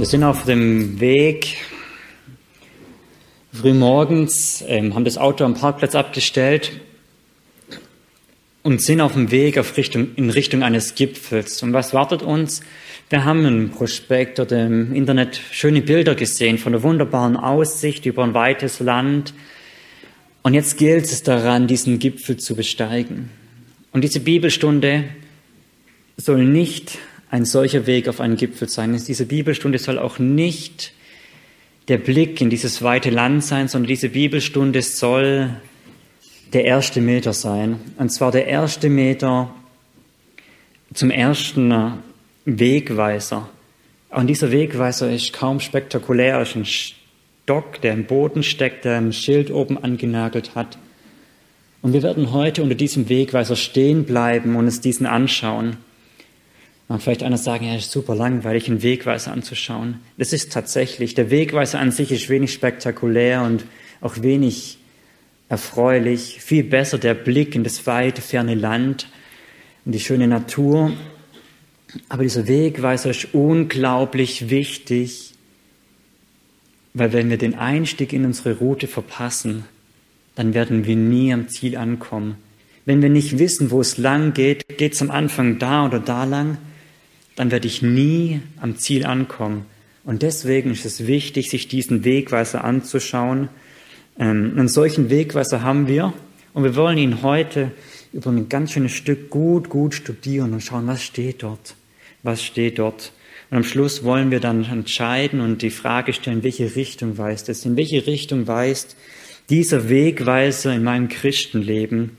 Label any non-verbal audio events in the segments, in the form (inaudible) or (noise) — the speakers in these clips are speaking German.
Wir sind auf dem Weg frühmorgens, ähm, haben das Auto am Parkplatz abgestellt und sind auf dem Weg auf Richtung, in Richtung eines Gipfels. Und was wartet uns? Wir haben im Prospekt oder im Internet schöne Bilder gesehen von der wunderbaren Aussicht über ein weites Land. Und jetzt gilt es daran, diesen Gipfel zu besteigen. Und diese Bibelstunde soll nicht ein solcher Weg auf einen Gipfel sein. Diese Bibelstunde soll auch nicht der Blick in dieses weite Land sein, sondern diese Bibelstunde soll der erste Meter sein. Und zwar der erste Meter zum ersten Wegweiser. Und dieser Wegweiser ist kaum spektakulär, ist ein Stock, der im Boden steckt, der ein Schild oben angenagelt hat. Und wir werden heute unter diesem Wegweiser stehen bleiben und uns diesen anschauen. Mag vielleicht einer sagen, ja, ist super langweilig, einen Wegweiser anzuschauen. Das ist tatsächlich, der Wegweiser an sich ist wenig spektakulär und auch wenig erfreulich. Viel besser der Blick in das weite, ferne Land und die schöne Natur. Aber dieser Wegweiser ist unglaublich wichtig, weil wenn wir den Einstieg in unsere Route verpassen, dann werden wir nie am Ziel ankommen. Wenn wir nicht wissen, wo es lang geht, geht es am Anfang da oder da lang, dann werde ich nie am Ziel ankommen. Und deswegen ist es wichtig, sich diesen Wegweiser anzuschauen. Ähm, einen solchen Wegweiser haben wir und wir wollen ihn heute über ein ganz schönes Stück gut, gut studieren und schauen, was steht dort. Was steht dort. Und am Schluss wollen wir dann entscheiden und die Frage stellen, welche Richtung weist es? In welche Richtung weist dieser Wegweiser in meinem Christenleben?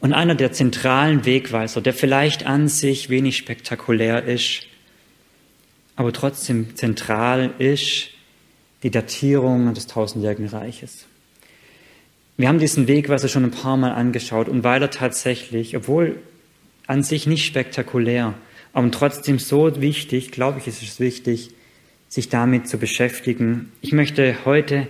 Und einer der zentralen Wegweiser, der vielleicht an sich wenig spektakulär ist, aber trotzdem zentral ist, die Datierung des tausendjährigen Reiches. Wir haben diesen Wegweiser schon ein paar Mal angeschaut und weil er tatsächlich, obwohl an sich nicht spektakulär, aber trotzdem so wichtig, glaube ich, ist es wichtig, sich damit zu beschäftigen. Ich möchte heute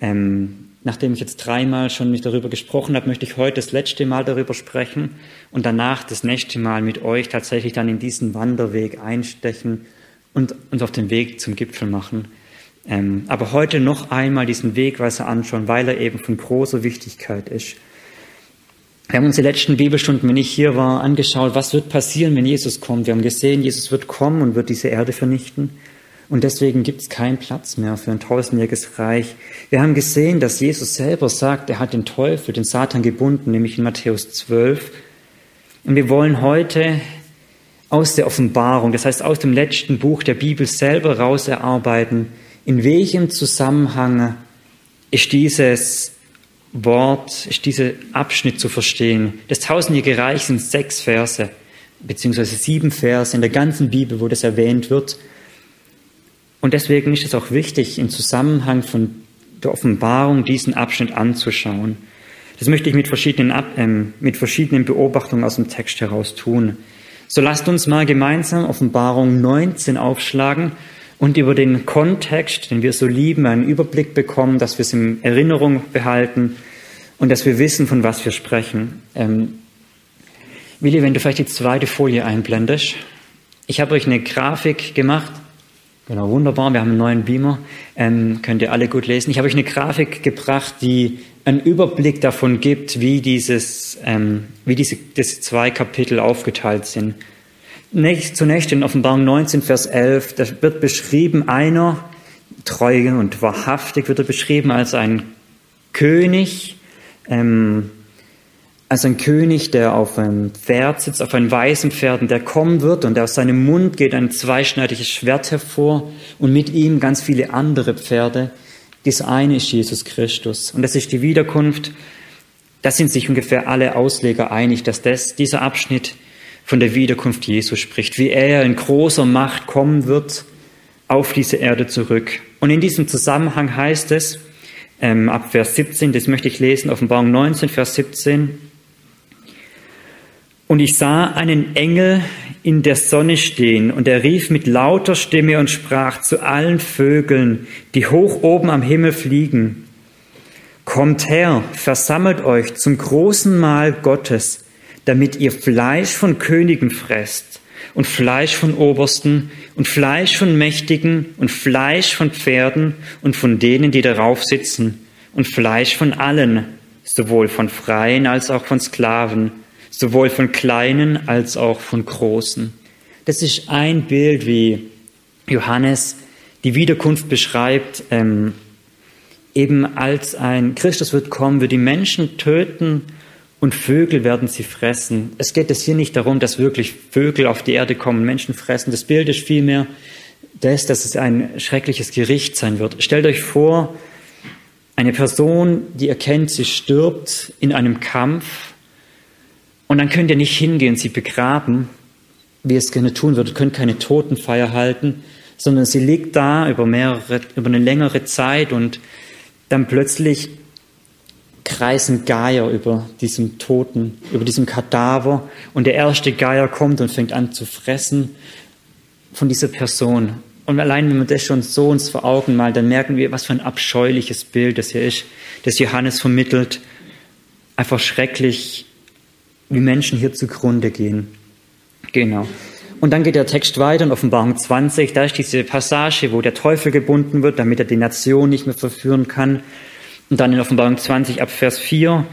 ähm, nachdem ich jetzt dreimal schon mich darüber gesprochen habe, möchte ich heute das letzte Mal darüber sprechen und danach das nächste Mal mit euch tatsächlich dann in diesen Wanderweg einstechen und uns auf den Weg zum Gipfel machen. Ähm, aber heute noch einmal diesen Wegweiser anschauen, weil er eben von großer Wichtigkeit ist. Wir haben uns die letzten Bibelstunden, wenn ich hier war, angeschaut, was wird passieren, wenn Jesus kommt. Wir haben gesehen, Jesus wird kommen und wird diese Erde vernichten. Und deswegen gibt es keinen Platz mehr für ein tausendjähriges Reich. Wir haben gesehen, dass Jesus selber sagt, er hat den Teufel, den Satan gebunden, nämlich in Matthäus 12. Und wir wollen heute aus der Offenbarung, das heißt aus dem letzten Buch der Bibel selber raus erarbeiten, in welchem Zusammenhang ist dieses Wort, ist dieser Abschnitt zu verstehen. Das tausendjährige Reich sind sechs Verse, beziehungsweise sieben Verse in der ganzen Bibel, wo das erwähnt wird. Und deswegen ist es auch wichtig, im Zusammenhang von der Offenbarung diesen Abschnitt anzuschauen. Das möchte ich mit verschiedenen, äh, mit verschiedenen Beobachtungen aus dem Text heraus tun. So lasst uns mal gemeinsam Offenbarung 19 aufschlagen und über den Kontext, den wir so lieben, einen Überblick bekommen, dass wir es in Erinnerung behalten und dass wir wissen, von was wir sprechen. Ähm, Willi, wenn du vielleicht die zweite Folie einblendest. Ich habe euch eine Grafik gemacht Genau, wunderbar. Wir haben einen neuen Beamer. Ähm, könnt ihr alle gut lesen. Ich habe euch eine Grafik gebracht, die einen Überblick davon gibt, wie, dieses, ähm, wie diese, diese zwei Kapitel aufgeteilt sind. Nächst, zunächst in Offenbarung 19, Vers 11, da wird beschrieben einer, treu und wahrhaftig wird er beschrieben als ein König, ähm, als ein König, der auf einem Pferd sitzt, auf einem weißen Pferd, und der kommen wird und aus seinem Mund geht ein zweischneidiges Schwert hervor und mit ihm ganz viele andere Pferde. Das eine ist Jesus Christus und das ist die Wiederkunft. Da sind sich ungefähr alle Ausleger einig, dass das, dieser Abschnitt von der Wiederkunft Jesu spricht, wie er in großer Macht kommen wird auf diese Erde zurück. Und in diesem Zusammenhang heißt es, ähm, ab Vers 17, das möchte ich lesen, Offenbarung 19, Vers 17, und ich sah einen Engel in der Sonne stehen, und er rief mit lauter Stimme und sprach zu allen Vögeln, die hoch oben am Himmel fliegen, Kommt her, versammelt euch zum großen Mahl Gottes, damit ihr Fleisch von Königen fresst und Fleisch von Obersten und Fleisch von Mächtigen und Fleisch von Pferden und von denen, die darauf sitzen und Fleisch von allen, sowohl von Freien als auch von Sklaven, sowohl von Kleinen als auch von Großen. Das ist ein Bild, wie Johannes die Wiederkunft beschreibt, ähm, eben als ein Christus wird kommen, wird die Menschen töten und Vögel werden sie fressen. Es geht es hier nicht darum, dass wirklich Vögel auf die Erde kommen, Menschen fressen. Das Bild ist vielmehr das, dass es ein schreckliches Gericht sein wird. Stellt euch vor, eine Person, die erkennt, sie stirbt in einem Kampf und dann könnt ihr nicht hingehen, sie begraben, wie ihr es gerne tun würdet, könnt keine Totenfeier halten, sondern sie liegt da über mehrere, über eine längere Zeit und dann plötzlich kreisen Geier über diesem Toten, über diesem Kadaver und der erste Geier kommt und fängt an zu fressen von dieser Person. Und allein wenn wir das schon so uns vor Augen malen, dann merken wir, was für ein abscheuliches Bild das hier ist, das Johannes vermittelt. Einfach schrecklich, wie Menschen hier zugrunde gehen. Genau. Und dann geht der Text weiter in Offenbarung 20, da ist diese Passage, wo der Teufel gebunden wird, damit er die Nation nicht mehr verführen kann. Und dann in Offenbarung 20 ab Vers 4,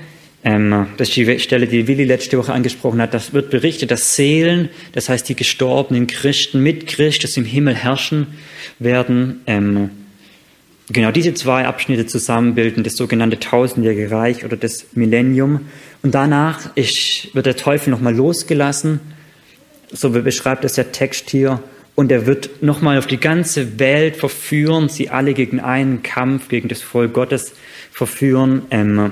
ähm, das ist die Stelle, die Willi letzte Woche angesprochen hat, das wird berichtet, dass Seelen, das heißt die gestorbenen Christen mit Christus im Himmel herrschen werden. Ähm, genau diese zwei Abschnitte zusammenbilden, das sogenannte tausendjährige Reich oder das Millennium. Und danach ist, wird der Teufel nochmal losgelassen so beschreibt es der Text hier. Und er wird nochmal auf die ganze Welt verführen, sie alle gegen einen Kampf, gegen das Volk Gottes verführen. Ähm,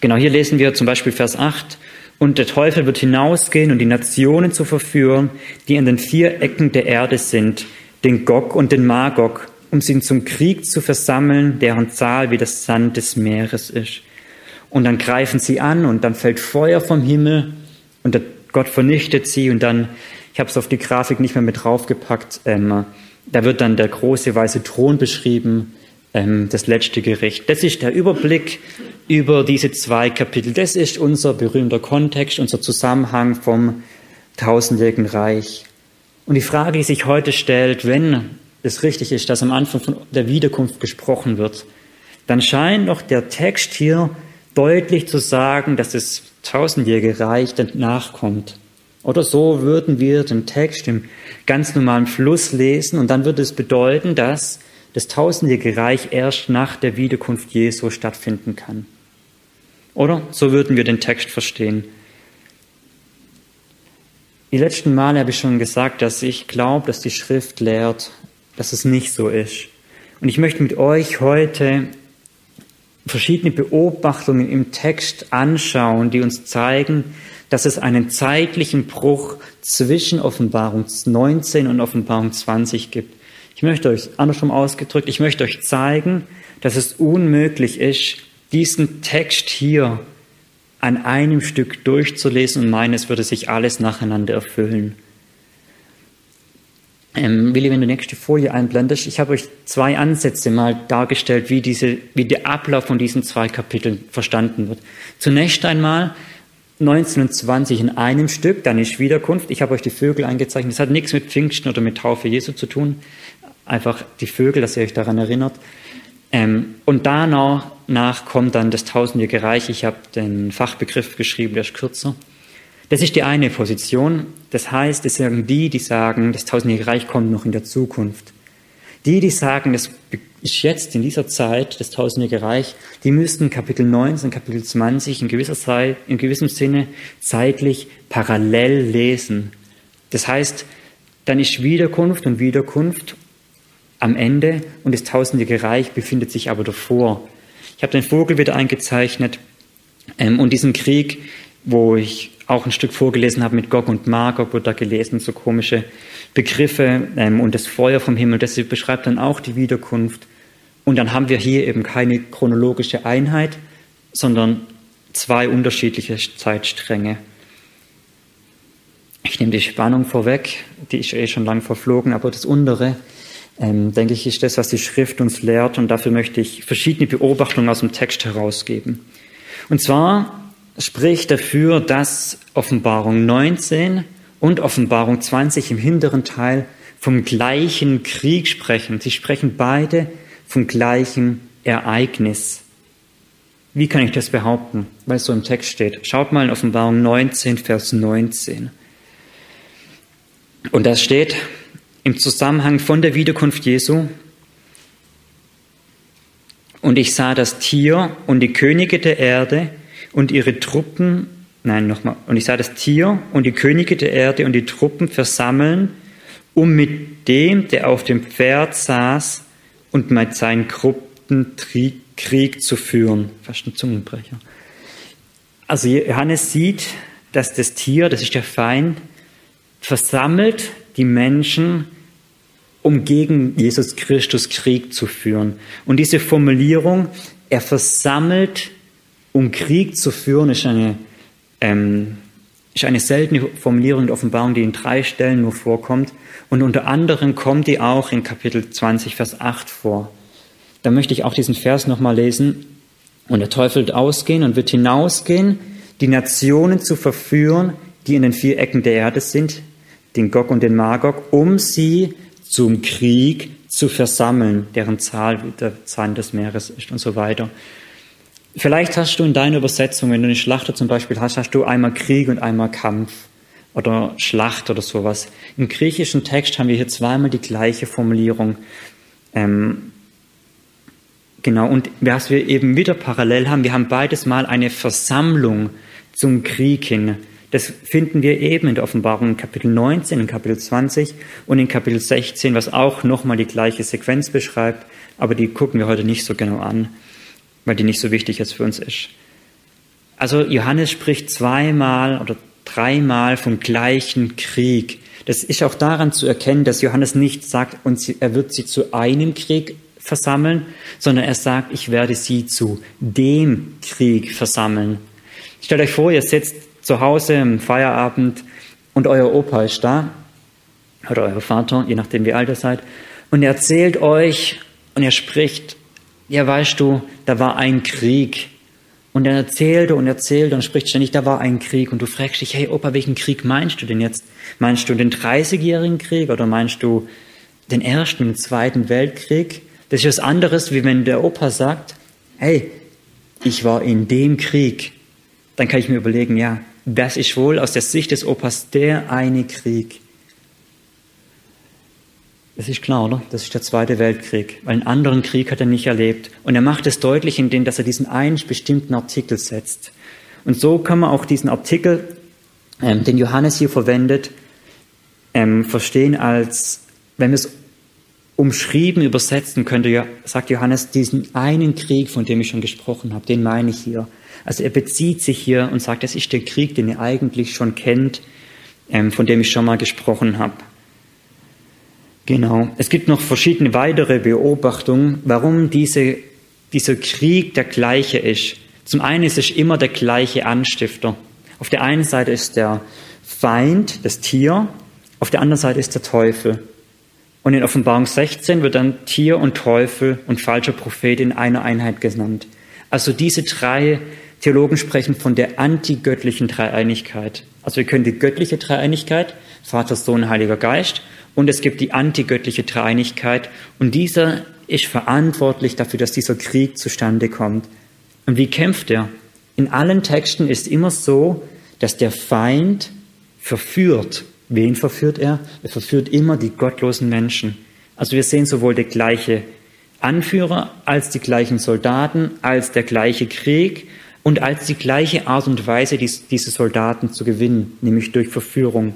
genau hier lesen wir zum Beispiel Vers 8. Und der Teufel wird hinausgehen und die Nationen zu verführen, die an den vier Ecken der Erde sind, den Gog und den Magog, um sie zum Krieg zu versammeln, deren Zahl wie das Sand des Meeres ist. Und dann greifen sie an und dann fällt Feuer vom Himmel und Gott vernichtet sie und dann, ich habe es auf die Grafik nicht mehr mit draufgepackt, ähm, da wird dann der große weiße Thron beschrieben, ähm, das letzte Gericht. Das ist der Überblick über diese zwei Kapitel. Das ist unser berühmter Kontext, unser Zusammenhang vom tausendjährigen Reich. Und die Frage, die sich heute stellt, wenn es richtig ist, dass am Anfang von der Wiederkunft gesprochen wird, dann scheint doch der Text hier deutlich zu sagen, dass es tausendjährige Reich danach kommt. Oder so würden wir den Text im ganz normalen Fluss lesen und dann würde es bedeuten, dass das tausendjährige Reich erst nach der Wiederkunft Jesu stattfinden kann. Oder so würden wir den Text verstehen. Die letzten Male habe ich schon gesagt, dass ich glaube, dass die Schrift lehrt, dass es nicht so ist. Und ich möchte mit euch heute verschiedene Beobachtungen im Text anschauen, die uns zeigen, dass es einen zeitlichen Bruch zwischen Offenbarung 19 und Offenbarung 20 gibt. Ich möchte euch, andersrum ausgedrückt, ich möchte euch zeigen, dass es unmöglich ist, diesen Text hier an einem Stück durchzulesen und meinen, es würde sich alles nacheinander erfüllen. Ähm, Willi, wenn du nächste Folie einblendest, ich habe euch zwei Ansätze mal dargestellt, wie, diese, wie der Ablauf von diesen zwei Kapiteln verstanden wird. Zunächst einmal 19 und 20 in einem Stück, dann ist Wiederkunft. Ich habe euch die Vögel eingezeichnet. Das hat nichts mit Pfingsten oder mit Taufe Jesu zu tun. Einfach die Vögel, dass ihr euch daran erinnert. Ähm, und danach nach kommt dann das tausendjährige Reich. Ich habe den Fachbegriff geschrieben, der ist kürzer. Das ist die eine Position. Das heißt, es sagen die, die sagen, das tausendjährige Reich kommt noch in der Zukunft. Die, die sagen, das ist jetzt in dieser Zeit das tausendjährige Reich, die müssten Kapitel 19, Kapitel 20 in gewisser Zeit, in gewissem Sinne zeitlich parallel lesen. Das heißt, dann ist Wiederkunft und Wiederkunft am Ende und das tausendjährige Reich befindet sich aber davor. Ich habe den Vogel wieder eingezeichnet ähm, und diesen Krieg, wo ich auch ein Stück vorgelesen habe mit Gog und Magog, wurde da gelesen, so komische Begriffe ähm, und das Feuer vom Himmel, das beschreibt dann auch die Wiederkunft. Und dann haben wir hier eben keine chronologische Einheit, sondern zwei unterschiedliche Zeitstränge. Ich nehme die Spannung vorweg, die ist eh schon lang verflogen, aber das untere, ähm, denke ich, ist das, was die Schrift uns lehrt und dafür möchte ich verschiedene Beobachtungen aus dem Text herausgeben. Und zwar spricht dafür, dass Offenbarung 19 und Offenbarung 20 im hinteren Teil vom gleichen Krieg sprechen. Sie sprechen beide vom gleichen Ereignis. Wie kann ich das behaupten? Weil es so im Text steht. Schaut mal in Offenbarung 19, Vers 19. Und da steht im Zusammenhang von der Wiederkunft Jesu, und ich sah das Tier und die Könige der Erde und ihre Truppen, nein, nochmal, und ich sah das Tier und die Könige der Erde und die Truppen versammeln, um mit dem, der auf dem Pferd saß und mit seinen Gruppen Krieg zu führen. Fast ein Zungenbrecher. Also Johannes sieht, dass das Tier, das ist der Feind, versammelt die Menschen, um gegen Jesus Christus Krieg zu führen. Und diese Formulierung, er versammelt, um Krieg zu führen, ist eine, ähm, ist eine seltene Formulierung der Offenbarung, die in drei Stellen nur vorkommt. Und unter anderem kommt die auch in Kapitel 20, Vers 8 vor. Da möchte ich auch diesen Vers nochmal lesen. Und der Teufel wird ausgehen und wird hinausgehen, die Nationen zu verführen, die in den vier Ecken der Erde sind, den Gog und den Magog, um sie zum Krieg zu versammeln, deren Zahl der Zahn des Meeres ist und so weiter. Vielleicht hast du in deiner Übersetzung, wenn du eine Schlachter zum Beispiel hast, hast du einmal Krieg und einmal Kampf oder Schlacht oder sowas. Im griechischen Text haben wir hier zweimal die gleiche Formulierung. Ähm, genau, und was wir eben wieder parallel haben, wir haben beides mal eine Versammlung zum Krieg hin. Das finden wir eben in der Offenbarung in Kapitel 19, in Kapitel 20 und in Kapitel 16, was auch nochmal die gleiche Sequenz beschreibt, aber die gucken wir heute nicht so genau an, weil die nicht so wichtig jetzt für uns ist. Also Johannes spricht zweimal oder dreimal vom gleichen Krieg. Das ist auch daran zu erkennen, dass Johannes nicht sagt, und er wird sie zu einem Krieg versammeln, sondern er sagt, ich werde sie zu dem Krieg versammeln. Stellt euch vor, ihr sitzt zu Hause im Feierabend und euer Opa ist da oder euer Vater, je nachdem wie alt ihr seid, und er erzählt euch und er spricht, ja weißt du, da war ein Krieg. Und er erzählt und erzählt und spricht ständig, da war ein Krieg. Und du fragst dich, hey Opa, welchen Krieg meinst du denn jetzt? Meinst du den 30-jährigen Krieg oder meinst du den Ersten und Zweiten Weltkrieg? Das ist was anderes, wie wenn der Opa sagt, hey, ich war in dem Krieg. Dann kann ich mir überlegen, ja, das ist wohl aus der Sicht des Opas der eine Krieg. Das ist klar, oder? Das ist der Zweite Weltkrieg, weil einen anderen Krieg hat er nicht erlebt. Und er macht es deutlich, indem dass er diesen einen bestimmten Artikel setzt. Und so kann man auch diesen Artikel, ähm, den Johannes hier verwendet, ähm, verstehen als, wenn wir es umschrieben übersetzen könnte, sagt Johannes, diesen einen Krieg, von dem ich schon gesprochen habe, den meine ich hier. Also er bezieht sich hier und sagt, das ist der Krieg, den ihr eigentlich schon kennt, ähm, von dem ich schon mal gesprochen habe. Genau. Es gibt noch verschiedene weitere Beobachtungen, warum diese, dieser Krieg der gleiche ist. Zum einen ist es immer der gleiche Anstifter. Auf der einen Seite ist der Feind, das Tier, auf der anderen Seite ist der Teufel. Und in Offenbarung 16 wird dann Tier und Teufel und falscher Prophet in einer Einheit genannt. Also diese drei Theologen sprechen von der antigöttlichen Dreieinigkeit. Also wir können die göttliche Dreieinigkeit, Vater, Sohn, Heiliger Geist, und es gibt die antigöttliche Dreieinigkeit, und dieser ist verantwortlich dafür, dass dieser Krieg zustande kommt. Und wie kämpft er? In allen Texten ist immer so, dass der Feind verführt. Wen verführt er? Er verführt immer die gottlosen Menschen. Also wir sehen sowohl der gleiche Anführer als die gleichen Soldaten, als der gleiche Krieg und als die gleiche Art und Weise, diese Soldaten zu gewinnen, nämlich durch Verführung.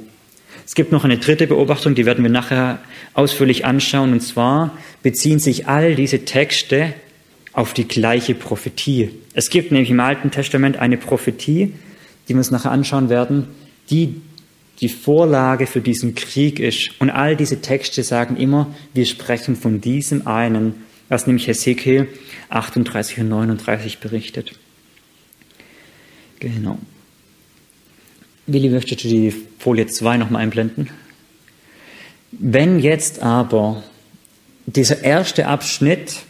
Es gibt noch eine dritte Beobachtung, die werden wir nachher ausführlich anschauen, und zwar beziehen sich all diese Texte auf die gleiche Prophetie. Es gibt nämlich im Alten Testament eine Prophetie, die wir uns nachher anschauen werden, die die Vorlage für diesen Krieg ist. Und all diese Texte sagen immer, wir sprechen von diesem einen, was nämlich Hesekiel 38 und 39 berichtet. Genau. Willi, möchtest du die Folie 2 nochmal einblenden? Wenn jetzt aber dieser erste Abschnitt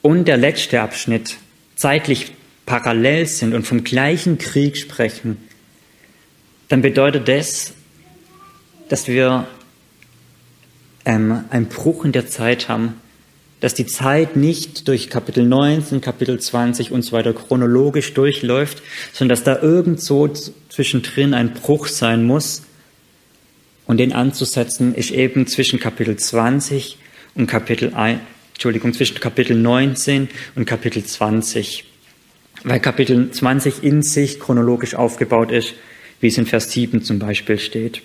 und der letzte Abschnitt zeitlich parallel sind und vom gleichen Krieg sprechen, dann bedeutet das, dass wir ähm, einen Bruch in der Zeit haben, dass die Zeit nicht durch Kapitel 19, Kapitel 20 und so weiter chronologisch durchläuft, sondern dass da irgendwo zwischendrin ein Bruch sein muss. Und den anzusetzen ist eben zwischen Kapitel 20 und Kapitel 1, Entschuldigung, zwischen Kapitel 19 und Kapitel 20. Weil Kapitel 20 in sich chronologisch aufgebaut ist, wie es in Vers 7 zum Beispiel steht.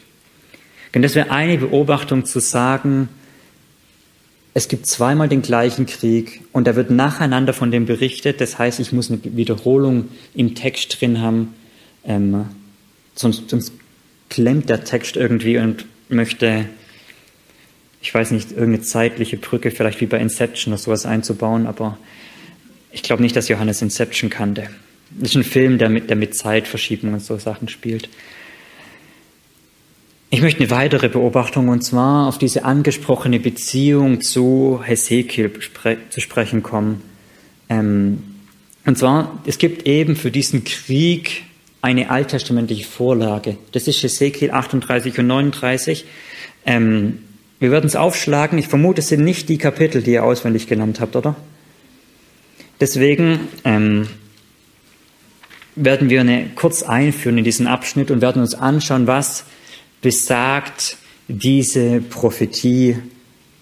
Denn das wäre eine Beobachtung zu sagen, es gibt zweimal den gleichen Krieg und da wird nacheinander von dem berichtet. Das heißt, ich muss eine Wiederholung im Text drin haben, ähm, sonst, sonst klemmt der Text irgendwie und möchte, ich weiß nicht, irgendeine zeitliche Brücke, vielleicht wie bei Inception oder sowas einzubauen, aber ich glaube nicht, dass Johannes Inception kannte. Das ist ein Film, der mit, der mit Zeitverschiebung und so Sachen spielt. Ich möchte eine weitere Beobachtung und zwar auf diese angesprochene Beziehung zu Hesekiel zu sprechen kommen. Ähm, und zwar, es gibt eben für diesen Krieg eine alttestamentliche Vorlage. Das ist Hesekiel 38 und 39. Ähm, wir werden es aufschlagen. Ich vermute, es sind nicht die Kapitel, die ihr auswendig genannt habt, oder? Deswegen ähm, werden wir eine, kurz einführen in diesen Abschnitt und werden uns anschauen, was besagt diese Prophetie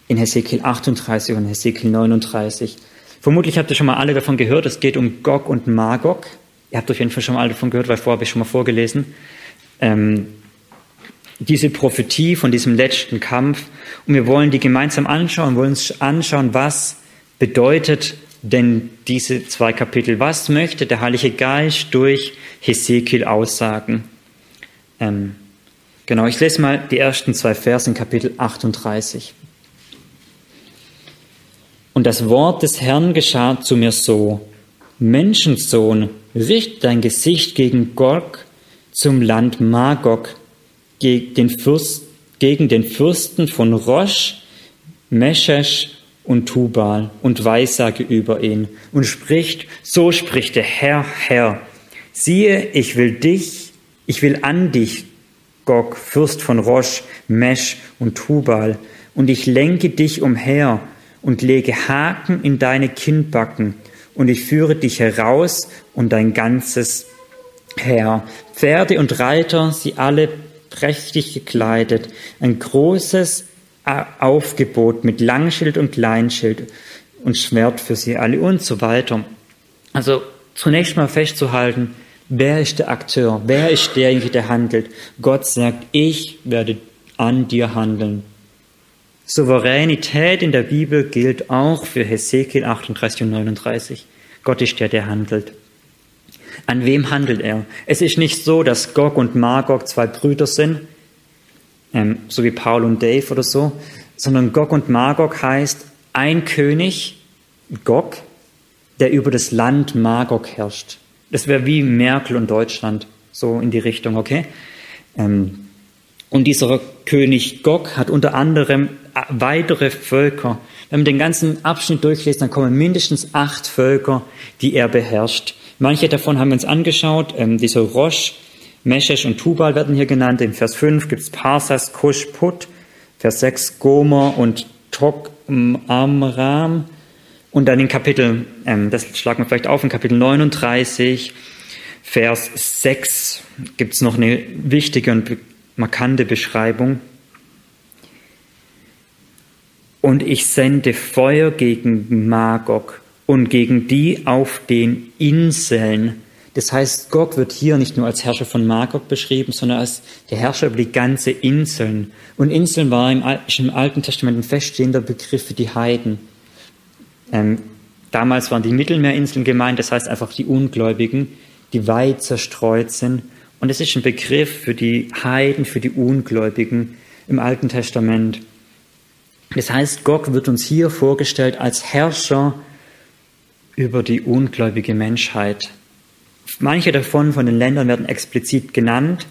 in Hesekiel 38 und Hesekiel 39. Vermutlich habt ihr schon mal alle davon gehört, es geht um Gog und Magog. Ihr habt auf jeden Fall schon mal alle davon gehört, weil vorher habe ich schon mal vorgelesen. Ähm, diese Prophetie von diesem letzten Kampf. Und wir wollen die gemeinsam anschauen, wollen uns anschauen, was bedeutet denn diese zwei Kapitel, was möchte der Heilige Geist durch Hesekiel aussagen? Ähm, Genau, ich lese mal die ersten zwei Verse in Kapitel 38. Und das Wort des Herrn geschah zu mir so, Menschensohn, richte dein Gesicht gegen Gog zum Land Magog, gegen den, Fürst, gegen den Fürsten von Rosh, Meshesh und Tubal und weissage über ihn und spricht, so spricht der Herr, Herr, siehe, ich will dich, ich will an dich Gog, Fürst von Rosh, Mesh und Tubal, und ich lenke dich umher und lege Haken in deine Kinnbacken, und ich führe dich heraus und dein ganzes Heer. Pferde und Reiter, sie alle prächtig gekleidet, ein großes Aufgebot mit Langschild und Kleinschild und Schwert für sie alle und so weiter. Also zunächst mal festzuhalten, Wer ist der Akteur? Wer ist derjenige, der handelt? Gott sagt, ich werde an dir handeln. Souveränität in der Bibel gilt auch für Hesekiel 38 und 39. Gott ist der, der handelt. An wem handelt er? Es ist nicht so, dass Gog und Magog zwei Brüder sind, ähm, so wie Paul und Dave oder so, sondern Gog und Magog heißt ein König, Gog, der über das Land Magog herrscht. Das wäre wie Merkel und Deutschland, so in die Richtung, okay? Ähm, und dieser König Gog hat unter anderem äh, weitere Völker. Wenn man den ganzen Abschnitt durchliest, dann kommen mindestens acht Völker, die er beherrscht. Manche davon haben wir uns angeschaut. Ähm, dieser Rosh, Meshesh und Tubal werden hier genannt. In Vers 5 gibt es Parsas, Kush, Put. Vers 6 Gomer und Tok Amram. Und dann in Kapitel, ähm, das schlagen wir vielleicht auf, in Kapitel 39, Vers 6 gibt es noch eine wichtige und markante Beschreibung. Und ich sende Feuer gegen Magog und gegen die auf den Inseln. Das heißt, Gog wird hier nicht nur als Herrscher von Magog beschrieben, sondern als der Herrscher über die ganze Inseln. Und Inseln war im, im Alten Testament ein feststehender Begriff für die Heiden. Ähm, damals waren die Mittelmeerinseln gemeint, das heißt einfach die Ungläubigen, die weit zerstreut sind. Und es ist ein Begriff für die Heiden, für die Ungläubigen im Alten Testament. Das heißt, Gog wird uns hier vorgestellt als Herrscher über die ungläubige Menschheit. Manche davon von den Ländern werden explizit genannt,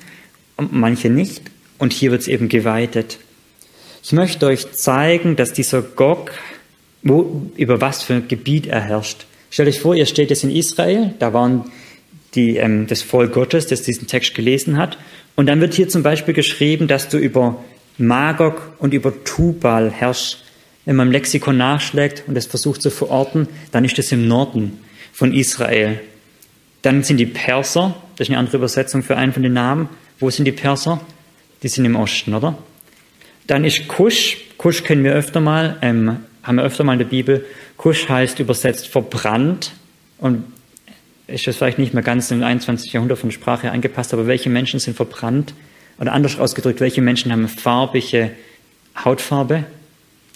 manche nicht. Und hier wird es eben geweitet. Ich möchte euch zeigen, dass dieser Gog wo, über was für ein Gebiet er herrscht. Stellt euch vor, ihr steht jetzt in Israel, da waren die, ähm, das Volk Gottes, das diesen Text gelesen hat. Und dann wird hier zum Beispiel geschrieben, dass du über Magog und über Tubal herrscht. Wenn man im Lexikon nachschlägt und es versucht zu verorten, dann ist es im Norden von Israel. Dann sind die Perser, das ist eine andere Übersetzung für einen von den Namen. Wo sind die Perser? Die sind im Osten, oder? Dann ist Kusch. Kusch kennen wir öfter mal, ähm, haben wir öfter mal in der Bibel. Kusch heißt übersetzt verbrannt und ist das vielleicht nicht mehr ganz im 21. Jahrhundert von Sprache angepasst, aber welche Menschen sind verbrannt? Oder anders ausgedrückt, welche Menschen haben farbige Hautfarbe?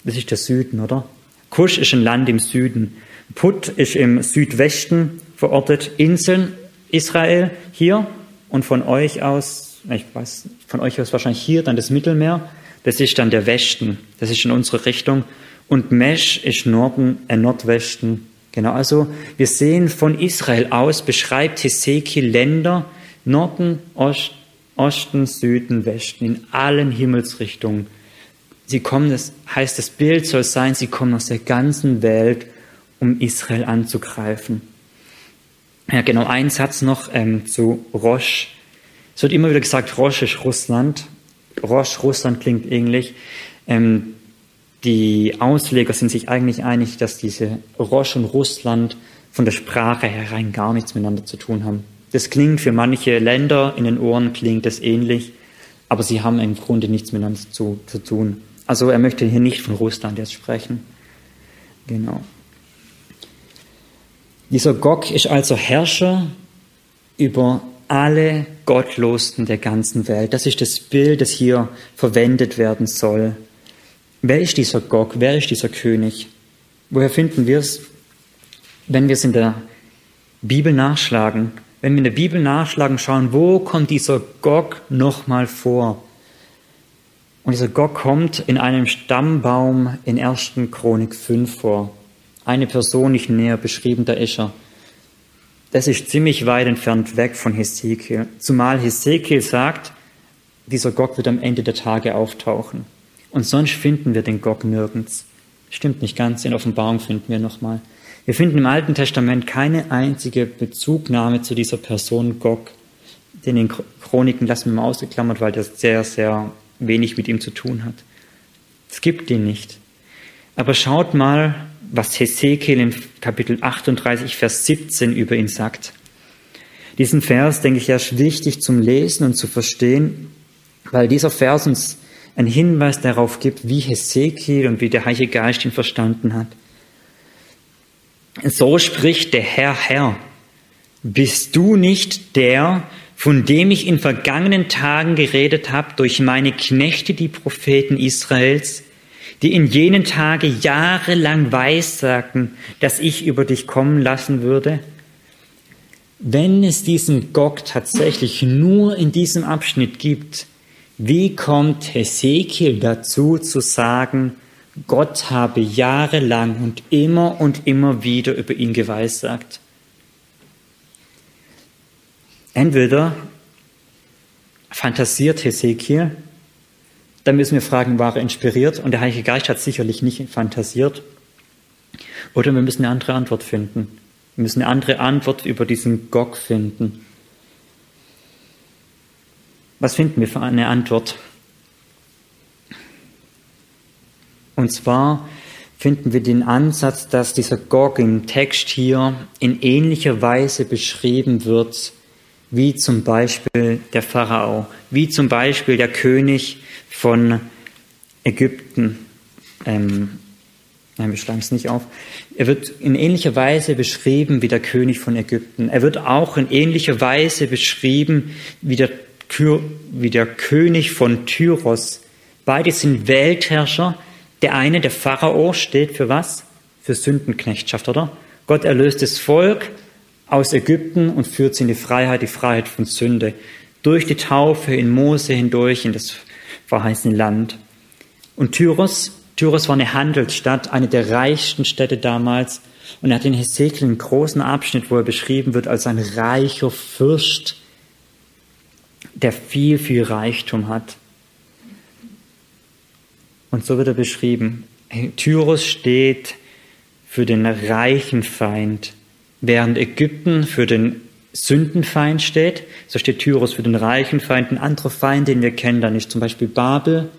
Das ist der Süden, oder? Kusch ist ein Land im Süden. Put ist im Südwesten verortet. Inseln Israel hier und von euch aus, ich weiß, von euch aus wahrscheinlich hier, dann das Mittelmeer. Das ist dann der Westen. Das ist in unsere Richtung. Und Mesh ist Norden, äh, Nordwesten. Genau, also wir sehen von Israel aus, beschreibt Hesekiel Länder, Norden, Ost, Osten, Süden, Westen, in allen Himmelsrichtungen. Sie kommen, das heißt, das Bild soll sein, sie kommen aus der ganzen Welt, um Israel anzugreifen. Ja, genau, ein Satz noch ähm, zu Rosh. Es wird immer wieder gesagt, Rosh ist Russland. Rosh, Russland klingt ähnlich. Ähm, die Ausleger sind sich eigentlich einig, dass diese Rosh und Russland von der Sprache her rein gar nichts miteinander zu tun haben. Das klingt für manche Länder in den Ohren klingt das ähnlich, aber sie haben im Grunde nichts miteinander zu, zu tun. Also er möchte hier nicht von Russland jetzt sprechen. Genau. Dieser Gog ist also Herrscher über alle Gottlosen der ganzen Welt. Das ist das Bild, das hier verwendet werden soll. Wer ist dieser Gog? Wer ist dieser König? Woher finden wir es? Wenn wir es in der Bibel nachschlagen, wenn wir in der Bibel nachschlagen, schauen, wo kommt dieser Gog nochmal vor? Und dieser Gog kommt in einem Stammbaum in 1. Chronik 5 vor. Eine Person nicht näher beschrieben, der Escher. Das ist ziemlich weit entfernt weg von Hesekiel. Zumal Hesekiel sagt, dieser Gog wird am Ende der Tage auftauchen. Und sonst finden wir den Gog nirgends. Stimmt nicht ganz, in Offenbarung finden wir nochmal. Wir finden im Alten Testament keine einzige Bezugnahme zu dieser Person Gog. Den in Chroniken lassen wir mal ausgeklammert, weil das sehr, sehr wenig mit ihm zu tun hat. Es gibt ihn nicht. Aber schaut mal, was Hesekiel in Kapitel 38, Vers 17 über ihn sagt. Diesen Vers, denke ich, ist wichtig zum Lesen und zu verstehen, weil dieser Vers uns einen Hinweis darauf gibt, wie Hesekiel und wie der Heilige Geist ihn verstanden hat. So spricht der Herr, Herr, bist du nicht der, von dem ich in vergangenen Tagen geredet habe durch meine Knechte, die Propheten Israels, die in jenen Tage jahrelang weissagten, dass ich über dich kommen lassen würde? Wenn es diesen Gog tatsächlich nur in diesem Abschnitt gibt, wie kommt Hesekiel dazu zu sagen, Gott habe jahrelang und immer und immer wieder über ihn geweissagt. Entweder fantasiert Hesekiel, dann müssen wir fragen, war er inspiriert? Und der Heilige Geist hat sicherlich nicht fantasiert. Oder wir müssen eine andere Antwort finden. Wir müssen eine andere Antwort über diesen Gog finden. Was finden wir für eine Antwort? Und zwar finden wir den Ansatz, dass dieser Gog im Text hier in ähnlicher Weise beschrieben wird, wie zum Beispiel der Pharao, wie zum Beispiel der König von Ägypten. Ähm, nein, wir schlagen es nicht auf. Er wird in ähnlicher Weise beschrieben wie der König von Ägypten. Er wird auch in ähnlicher Weise beschrieben wie der, wie der König von Tyros. Beide sind Weltherrscher, der eine, der Pharao, steht für was? Für Sündenknechtschaft, oder? Gott erlöst das Volk aus Ägypten und führt sie in die Freiheit, die Freiheit von Sünde. Durch die Taufe in Mose hindurch in das verheißene Land. Und Tyros, Tyros war eine Handelsstadt, eine der reichsten Städte damals. Und er hat in Hesekiel einen großen Abschnitt, wo er beschrieben wird als ein reicher Fürst, der viel, viel Reichtum hat. Und so wird er beschrieben. Tyrus steht für den reichen Feind, während Ägypten für den Sündenfeind steht. So steht Tyrus für den reichen Feind. Ein anderer Feind, den wir kennen, dann ist zum Beispiel Babel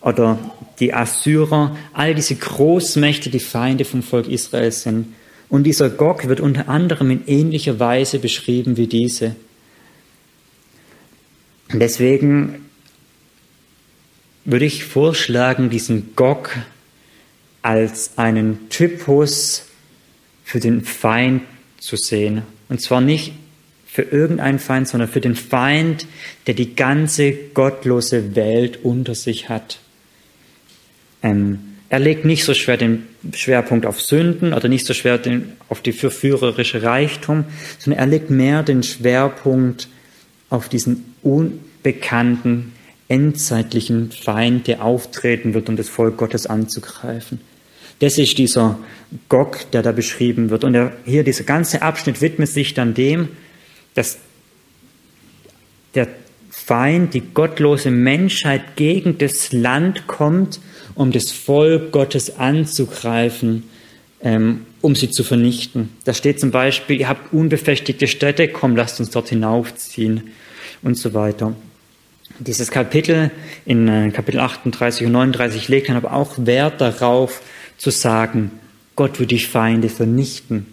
oder die Assyrer, all diese Großmächte, die Feinde vom Volk Israel sind. Und dieser Gog wird unter anderem in ähnlicher Weise beschrieben wie diese. Deswegen würde ich vorschlagen, diesen Gog als einen Typus für den Feind zu sehen. Und zwar nicht für irgendeinen Feind, sondern für den Feind, der die ganze gottlose Welt unter sich hat. Ähm, er legt nicht so schwer den Schwerpunkt auf Sünden oder nicht so schwer den, auf die verführerische Reichtum, sondern er legt mehr den Schwerpunkt auf diesen unbekannten, endzeitlichen Feind, der auftreten wird, um das Volk Gottes anzugreifen. Das ist dieser Gog, der da beschrieben wird. Und er, hier dieser ganze Abschnitt widmet sich dann dem, dass der Feind, die gottlose Menschheit gegen das Land kommt, um das Volk Gottes anzugreifen, ähm, um sie zu vernichten. Da steht zum Beispiel, ihr habt unbefestigte Städte, komm, lasst uns dort hinaufziehen und so weiter. Dieses Kapitel in äh, Kapitel 38 und 39 legt dann aber auch Wert darauf zu sagen, Gott wird die Feinde vernichten.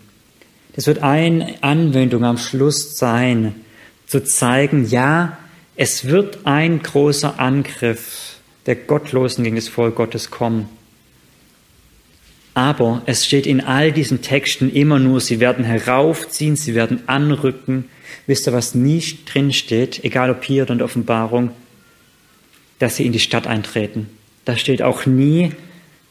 Das wird eine Anwendung am Schluss sein, zu zeigen, ja, es wird ein großer Angriff der Gottlosen gegen das Volk Gottes kommen. Aber es steht in all diesen Texten immer nur, sie werden heraufziehen, sie werden anrücken. Wisst ihr, was nie drin steht, egal ob hier oder in der Offenbarung, dass sie in die Stadt eintreten. Da steht auch nie,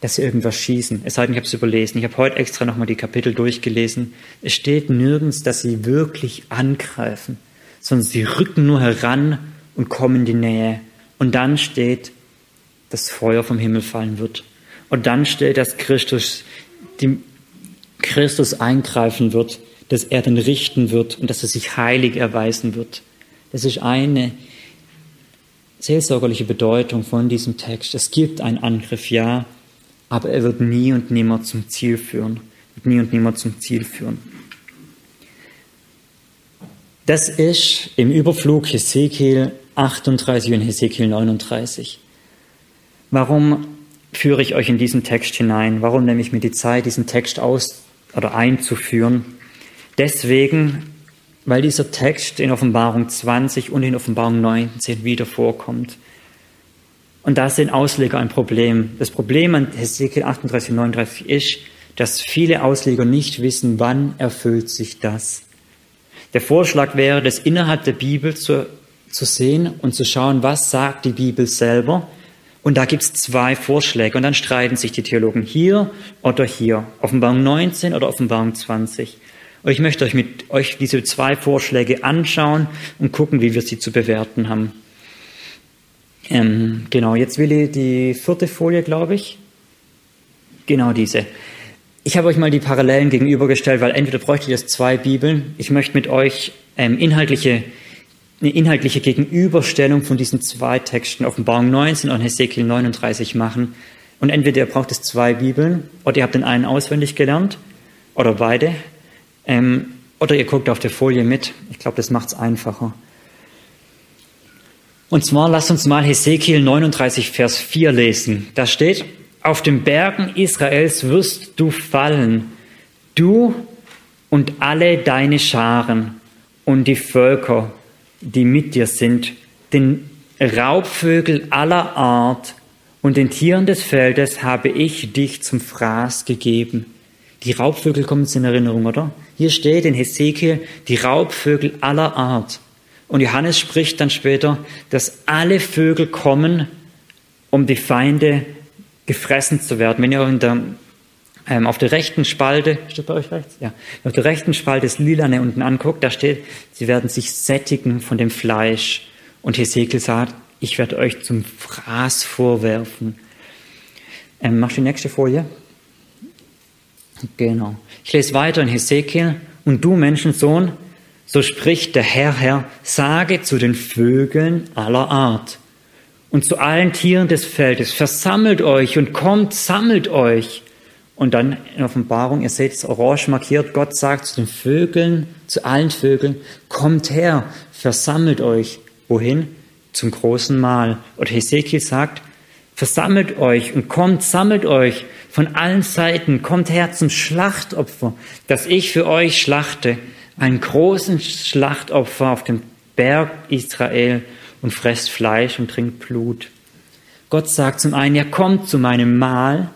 dass sie irgendwas schießen. Es sei denn, ich habe es überlesen. Ich habe heute extra nochmal die Kapitel durchgelesen. Es steht nirgends, dass sie wirklich angreifen, sondern sie rücken nur heran und kommen in die Nähe. Und dann steht, dass Feuer vom Himmel fallen wird. Und dann steht, dass Christus, die, Christus eingreifen wird, dass er dann richten wird und dass er sich heilig erweisen wird. Das ist eine seelsorgerliche Bedeutung von diesem Text. Es gibt einen Angriff, ja, aber er wird nie und nimmer zum Ziel führen. Wird nie und nimmer zum Ziel führen. Das ist im Überflug Hesekiel 38 und Hesekiel 39. Warum führe ich euch in diesen Text hinein? Warum nehme ich mir die Zeit, diesen Text aus oder einzuführen? Deswegen, weil dieser Text in Offenbarung 20 und in Offenbarung 19 wieder vorkommt. Und da sind Ausleger ein Problem. Das Problem an Hesekiel 38 und 39 ist, dass viele Ausleger nicht wissen, wann erfüllt sich das. Der Vorschlag wäre, das innerhalb der Bibel zu, zu sehen und zu schauen, was sagt die Bibel selber. Und da gibt es zwei Vorschläge und dann streiten sich die Theologen hier oder hier, Offenbarung 19 oder Offenbarung 20. Und ich möchte euch mit euch diese zwei Vorschläge anschauen und gucken, wie wir sie zu bewerten haben. Ähm, genau, jetzt will ich die vierte Folie, glaube ich. Genau diese. Ich habe euch mal die Parallelen gegenübergestellt, weil entweder bräuchte ich jetzt zwei Bibeln. Ich möchte mit euch ähm, inhaltliche, eine inhaltliche Gegenüberstellung von diesen zwei Texten, Offenbarung 19 und Hesekiel 39 machen. Und entweder ihr braucht es zwei Bibeln oder ihr habt den einen auswendig gelernt oder beide. Ähm, oder ihr guckt auf der Folie mit. Ich glaube, das macht es einfacher. Und zwar lasst uns mal Hesekiel 39, Vers 4 lesen. Da steht, auf den Bergen Israels wirst du fallen, du und alle deine Scharen und die Völker, die mit dir sind, den Raubvögel aller Art und den Tieren des Feldes habe ich dich zum Fraß gegeben. Die Raubvögel kommen in Erinnerung, oder? Hier steht in Hesekiel die Raubvögel aller Art. Und Johannes spricht dann später, dass alle Vögel kommen, um die Feinde gefressen zu werden. Wenn ihr der, ähm, auf der rechten Spalte, steht bei euch rechts? Ja. Auf der rechten Spalte das Lilane unten anguckt, da steht, sie werden sich sättigen von dem Fleisch. Und Hesekiel sagt, ich werde euch zum Fraß vorwerfen. Ähm, mach die nächste Folie. Genau. Ich lese weiter in Hesekiel. Und du, Menschensohn, so spricht der Herr, Herr, sage zu den Vögeln aller Art und zu allen Tieren des Feldes, versammelt euch und kommt, sammelt euch. Und dann in Offenbarung, ihr seht es orange markiert, Gott sagt zu den Vögeln, zu allen Vögeln, kommt her, versammelt euch. Wohin? Zum großen Mahl. Und Hesekiel sagt, Versammelt euch und kommt, sammelt euch von allen Seiten, kommt her zum Schlachtopfer, das ich für euch schlachte, einen großen Schlachtopfer auf dem Berg Israel und fresst Fleisch und trinkt Blut. Gott sagt zum einen, ja kommt zu meinem Mahl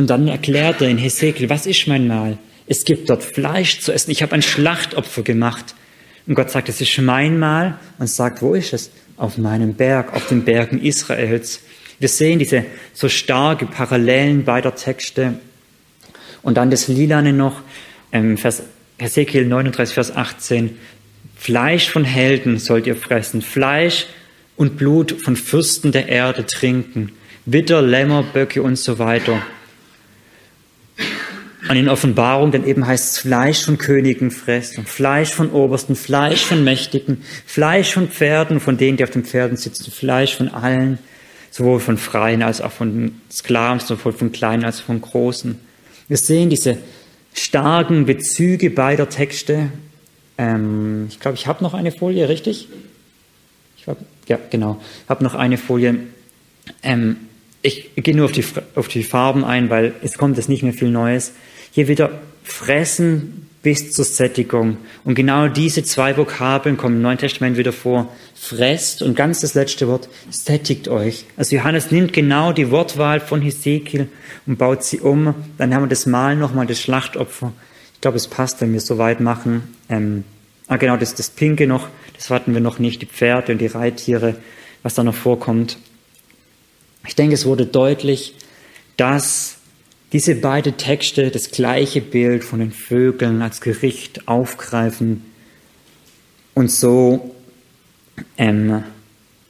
und dann erklärt er in Hesekiel, was ist mein Mahl? Es gibt dort Fleisch zu essen. Ich habe ein Schlachtopfer gemacht. Und Gott sagt, es ist mein Mahl und sagt, wo ist es? Auf meinem Berg, auf den Bergen Israels. Wir sehen diese so starke Parallelen beider Texte. Und dann das Lilane noch, ähm, Vers, Hesekiel 39, Vers 18. Fleisch von Helden sollt ihr fressen, Fleisch und Blut von Fürsten der Erde trinken, Witter, Lämmer, Böcke und so weiter. Und in Offenbarung dann eben heißt es Fleisch von Königen fressen, Fleisch von Obersten, Fleisch von Mächtigen, Fleisch von Pferden, von denen, die auf den Pferden sitzen, Fleisch von allen, sowohl von Freien als auch von Sklaven, sowohl von Kleinen als auch von Großen. Wir sehen diese starken Bezüge beider Texte. Ähm, ich glaube, ich habe noch eine Folie, richtig? Ich hab, ja, genau. Ich habe noch eine Folie. Ähm, ich gehe nur auf die, auf die Farben ein, weil es kommt jetzt nicht mehr viel Neues. Hier wieder fressen bis zur Sättigung. Und genau diese zwei Vokabeln kommen im Neuen Testament wieder vor. Fresst und ganz das letzte Wort, sättigt euch. Also Johannes nimmt genau die Wortwahl von Hesekiel und baut sie um. Dann haben wir das Mal nochmal, das Schlachtopfer. Ich glaube, es passt, wenn wir es so weit machen. Ähm, ah, genau, das, das Pinke noch, das hatten wir noch nicht, die Pferde und die Reittiere, was da noch vorkommt. Ich denke, es wurde deutlich, dass diese beiden Texte das gleiche Bild von den Vögeln als Gericht aufgreifen und so, ähm,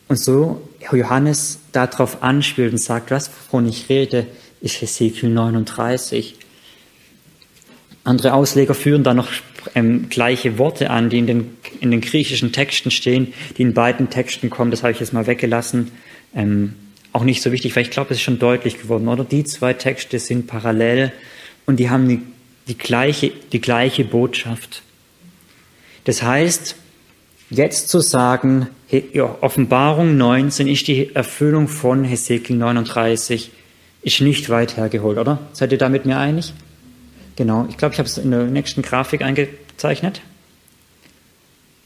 und so Johannes darauf anspielt und sagt, was wovon ich rede, ist Hesekiel 39. Andere Ausleger führen da noch ähm, gleiche Worte an, die in den, in den griechischen Texten stehen, die in beiden Texten kommen. Das habe ich jetzt mal weggelassen. Ähm, auch nicht so wichtig, weil ich glaube, es ist schon deutlich geworden, oder? Die zwei Texte sind parallel und die haben die, die, gleiche, die gleiche Botschaft. Das heißt, jetzt zu sagen, Offenbarung 19 ist die Erfüllung von Hesekiel 39, ist nicht weit hergeholt, oder? Seid ihr da mit mir einig? Genau, ich glaube, ich habe es in der nächsten Grafik eingezeichnet.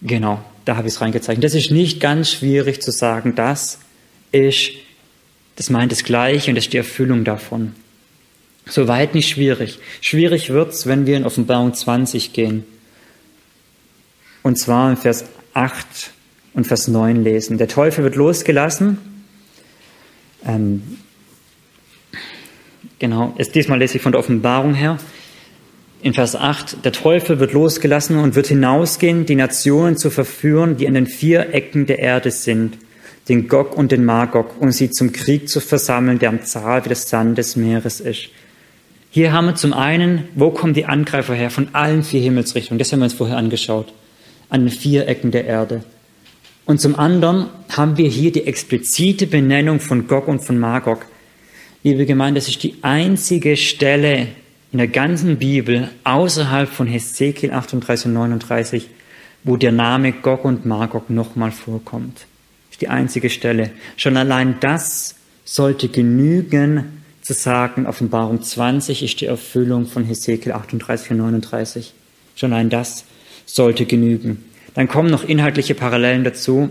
Genau, da habe ich es reingezeichnet. Das ist nicht ganz schwierig zu sagen, das ist das meint das Gleiche und das ist die Erfüllung davon. Soweit nicht schwierig. Schwierig wird's, wenn wir in Offenbarung 20 gehen. Und zwar in Vers 8 und Vers 9 lesen. Der Teufel wird losgelassen. Ähm, genau, jetzt diesmal lese ich von der Offenbarung her. In Vers 8, der Teufel wird losgelassen und wird hinausgehen, die Nationen zu verführen, die an den vier Ecken der Erde sind den Gog und den Magog, um sie zum Krieg zu versammeln, der am Zahl wie das Sand des Meeres ist. Hier haben wir zum einen, wo kommen die Angreifer her? Von allen vier Himmelsrichtungen. Das haben wir uns vorher angeschaut. An den vier Ecken der Erde. Und zum anderen haben wir hier die explizite Benennung von Gog und von Magog. Liebe Gemeinde, das ist die einzige Stelle in der ganzen Bibel außerhalb von Hesekiel 38 und 39, wo der Name Gog und Magog nochmal vorkommt ist die einzige Stelle. Schon allein das sollte genügen, zu sagen, Offenbarung 20 ist die Erfüllung von Hesekiel 38 und 39. Schon allein das sollte genügen. Dann kommen noch inhaltliche Parallelen dazu.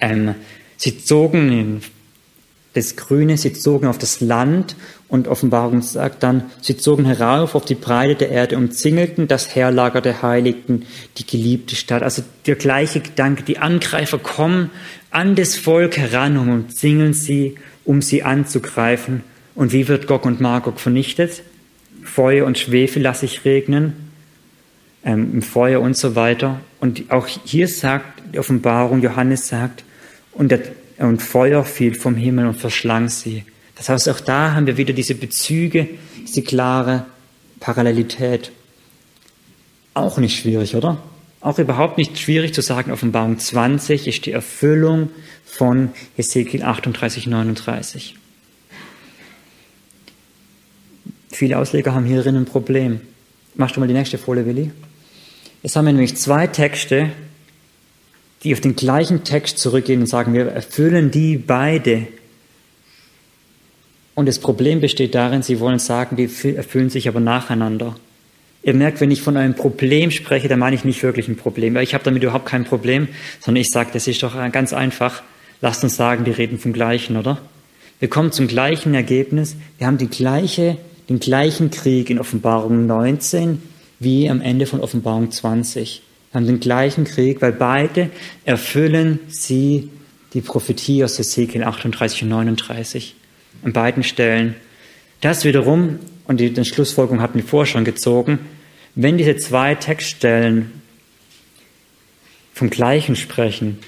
Ähm, sie zogen in das Grüne, sie zogen auf das Land und Offenbarung sagt dann, sie zogen herauf auf die Breite der Erde, umzingelten das Herlager der Heiligen, die geliebte Stadt. Also der gleiche Gedanke, die Angreifer kommen an das Volk heran und umzingeln sie, um sie anzugreifen. Und wie wird Gog und Magog vernichtet? Feuer und Schwefel lasse ich regnen, ähm, Feuer und so weiter. Und auch hier sagt die Offenbarung, Johannes sagt, und der und Feuer fiel vom Himmel und verschlang sie. Das heißt, auch da haben wir wieder diese Bezüge, diese klare Parallelität. Auch nicht schwierig, oder? Auch überhaupt nicht schwierig zu sagen, Offenbarung 20 ist die Erfüllung von Hesekiel 38, 39. Viele Ausleger haben hierin ein Problem. Machst du mal die nächste Folie, Willi? Jetzt haben wir nämlich zwei Texte, die auf den gleichen Text zurückgehen und sagen, wir erfüllen die beide. Und das Problem besteht darin, sie wollen sagen, die erfüllen sich aber nacheinander. Ihr merkt, wenn ich von einem Problem spreche, dann meine ich nicht wirklich ein Problem, ich habe damit überhaupt kein Problem, sondern ich sage, das ist doch ganz einfach. Lasst uns sagen, die reden vom Gleichen, oder? Wir kommen zum gleichen Ergebnis. Wir haben die gleiche, den gleichen Krieg in Offenbarung 19 wie am Ende von Offenbarung 20. Wir haben den gleichen Krieg, weil beide erfüllen sie die Prophetie aus Ezekiel 38 und 39 an beiden Stellen. Das wiederum, und die, Schlussfolgerung hatten wir vorher schon gezogen, wenn diese zwei Textstellen vom Gleichen sprechen,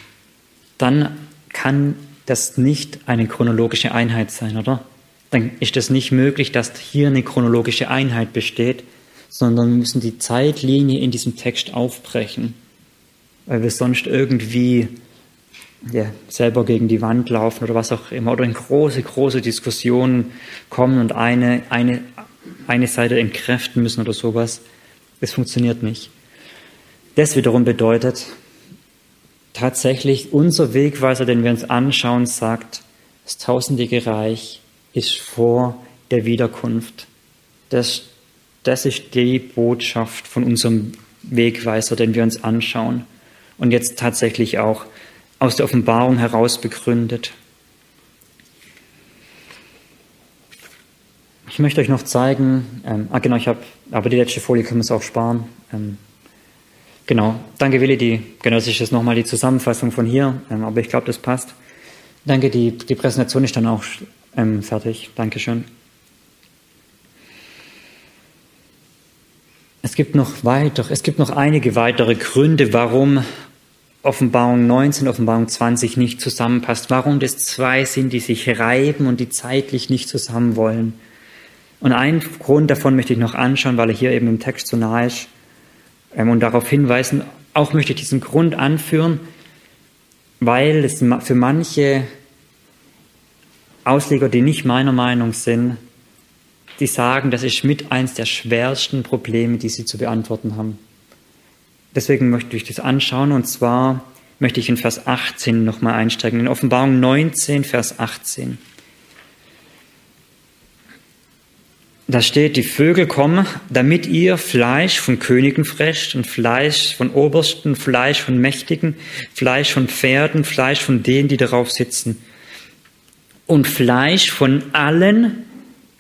dann kann das nicht eine chronologische Einheit sein, oder? Dann ist es nicht möglich, dass hier eine chronologische Einheit besteht, sondern wir müssen die Zeitlinie in diesem Text aufbrechen, weil wir sonst irgendwie ja, selber gegen die Wand laufen oder was auch immer oder in große, große Diskussionen kommen und eine, eine, eine Seite entkräften müssen oder sowas. Das funktioniert nicht. Das wiederum bedeutet, tatsächlich unser Wegweiser, den wir uns anschauen, sagt, das tausendjährige Reich ist vor der Wiederkunft. Das, das ist die Botschaft von unserem Wegweiser, den wir uns anschauen und jetzt tatsächlich auch aus der Offenbarung heraus begründet. Ich möchte euch noch zeigen, ähm, ah genau, ich habe, aber die letzte Folie können wir uns auch sparen. Ähm, genau, danke Willi, die, genau, das ist jetzt nochmal die Zusammenfassung von hier, ähm, aber ich glaube, das passt. Danke, die, die Präsentation ist dann auch ähm, fertig. Dankeschön. Es gibt noch weiter, es gibt noch einige weitere Gründe, warum Offenbarung 19, Offenbarung 20 nicht zusammenpasst, warum das zwei sind, die sich reiben und die zeitlich nicht zusammen wollen. Und einen Grund davon möchte ich noch anschauen, weil er hier eben im Text so nah ist ähm, und darauf hinweisen. Auch möchte ich diesen Grund anführen, weil es für manche Ausleger, die nicht meiner Meinung sind, die sagen, das ist mit eins der schwersten Probleme, die sie zu beantworten haben. Deswegen möchte ich das anschauen und zwar möchte ich in Vers 18 nochmal einsteigen, in Offenbarung 19, Vers 18. Da steht, die Vögel kommen, damit ihr Fleisch von Königen frescht und Fleisch von Obersten, Fleisch von Mächtigen, Fleisch von Pferden, Fleisch von denen, die darauf sitzen und Fleisch von allen,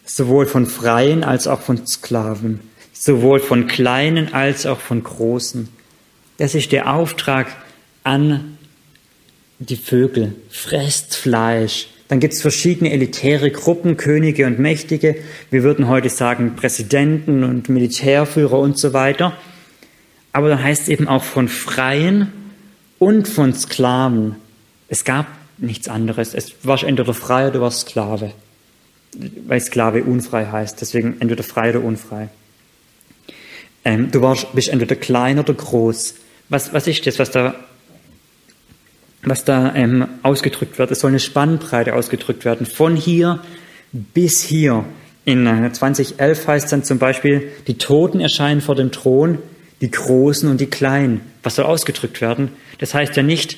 sowohl von Freien als auch von Sklaven, sowohl von Kleinen als auch von Großen. Das ist der Auftrag an die Vögel. Fresst Fleisch. Dann gibt es verschiedene elitäre Gruppen, Könige und Mächtige. Wir würden heute sagen Präsidenten und Militärführer und so weiter. Aber dann heißt es eben auch von Freien und von Sklaven. Es gab nichts anderes. Es warst entweder frei oder warst Sklave. Weil Sklave unfrei heißt. Deswegen entweder frei oder unfrei. Ähm, du warst, bist entweder klein oder groß. Was, was ist das, was da, was da ähm, ausgedrückt wird? Es soll eine Spannbreite ausgedrückt werden. Von hier bis hier. In 2011 heißt dann zum Beispiel, die Toten erscheinen vor dem Thron, die Großen und die Kleinen. Was soll ausgedrückt werden? Das heißt ja nicht,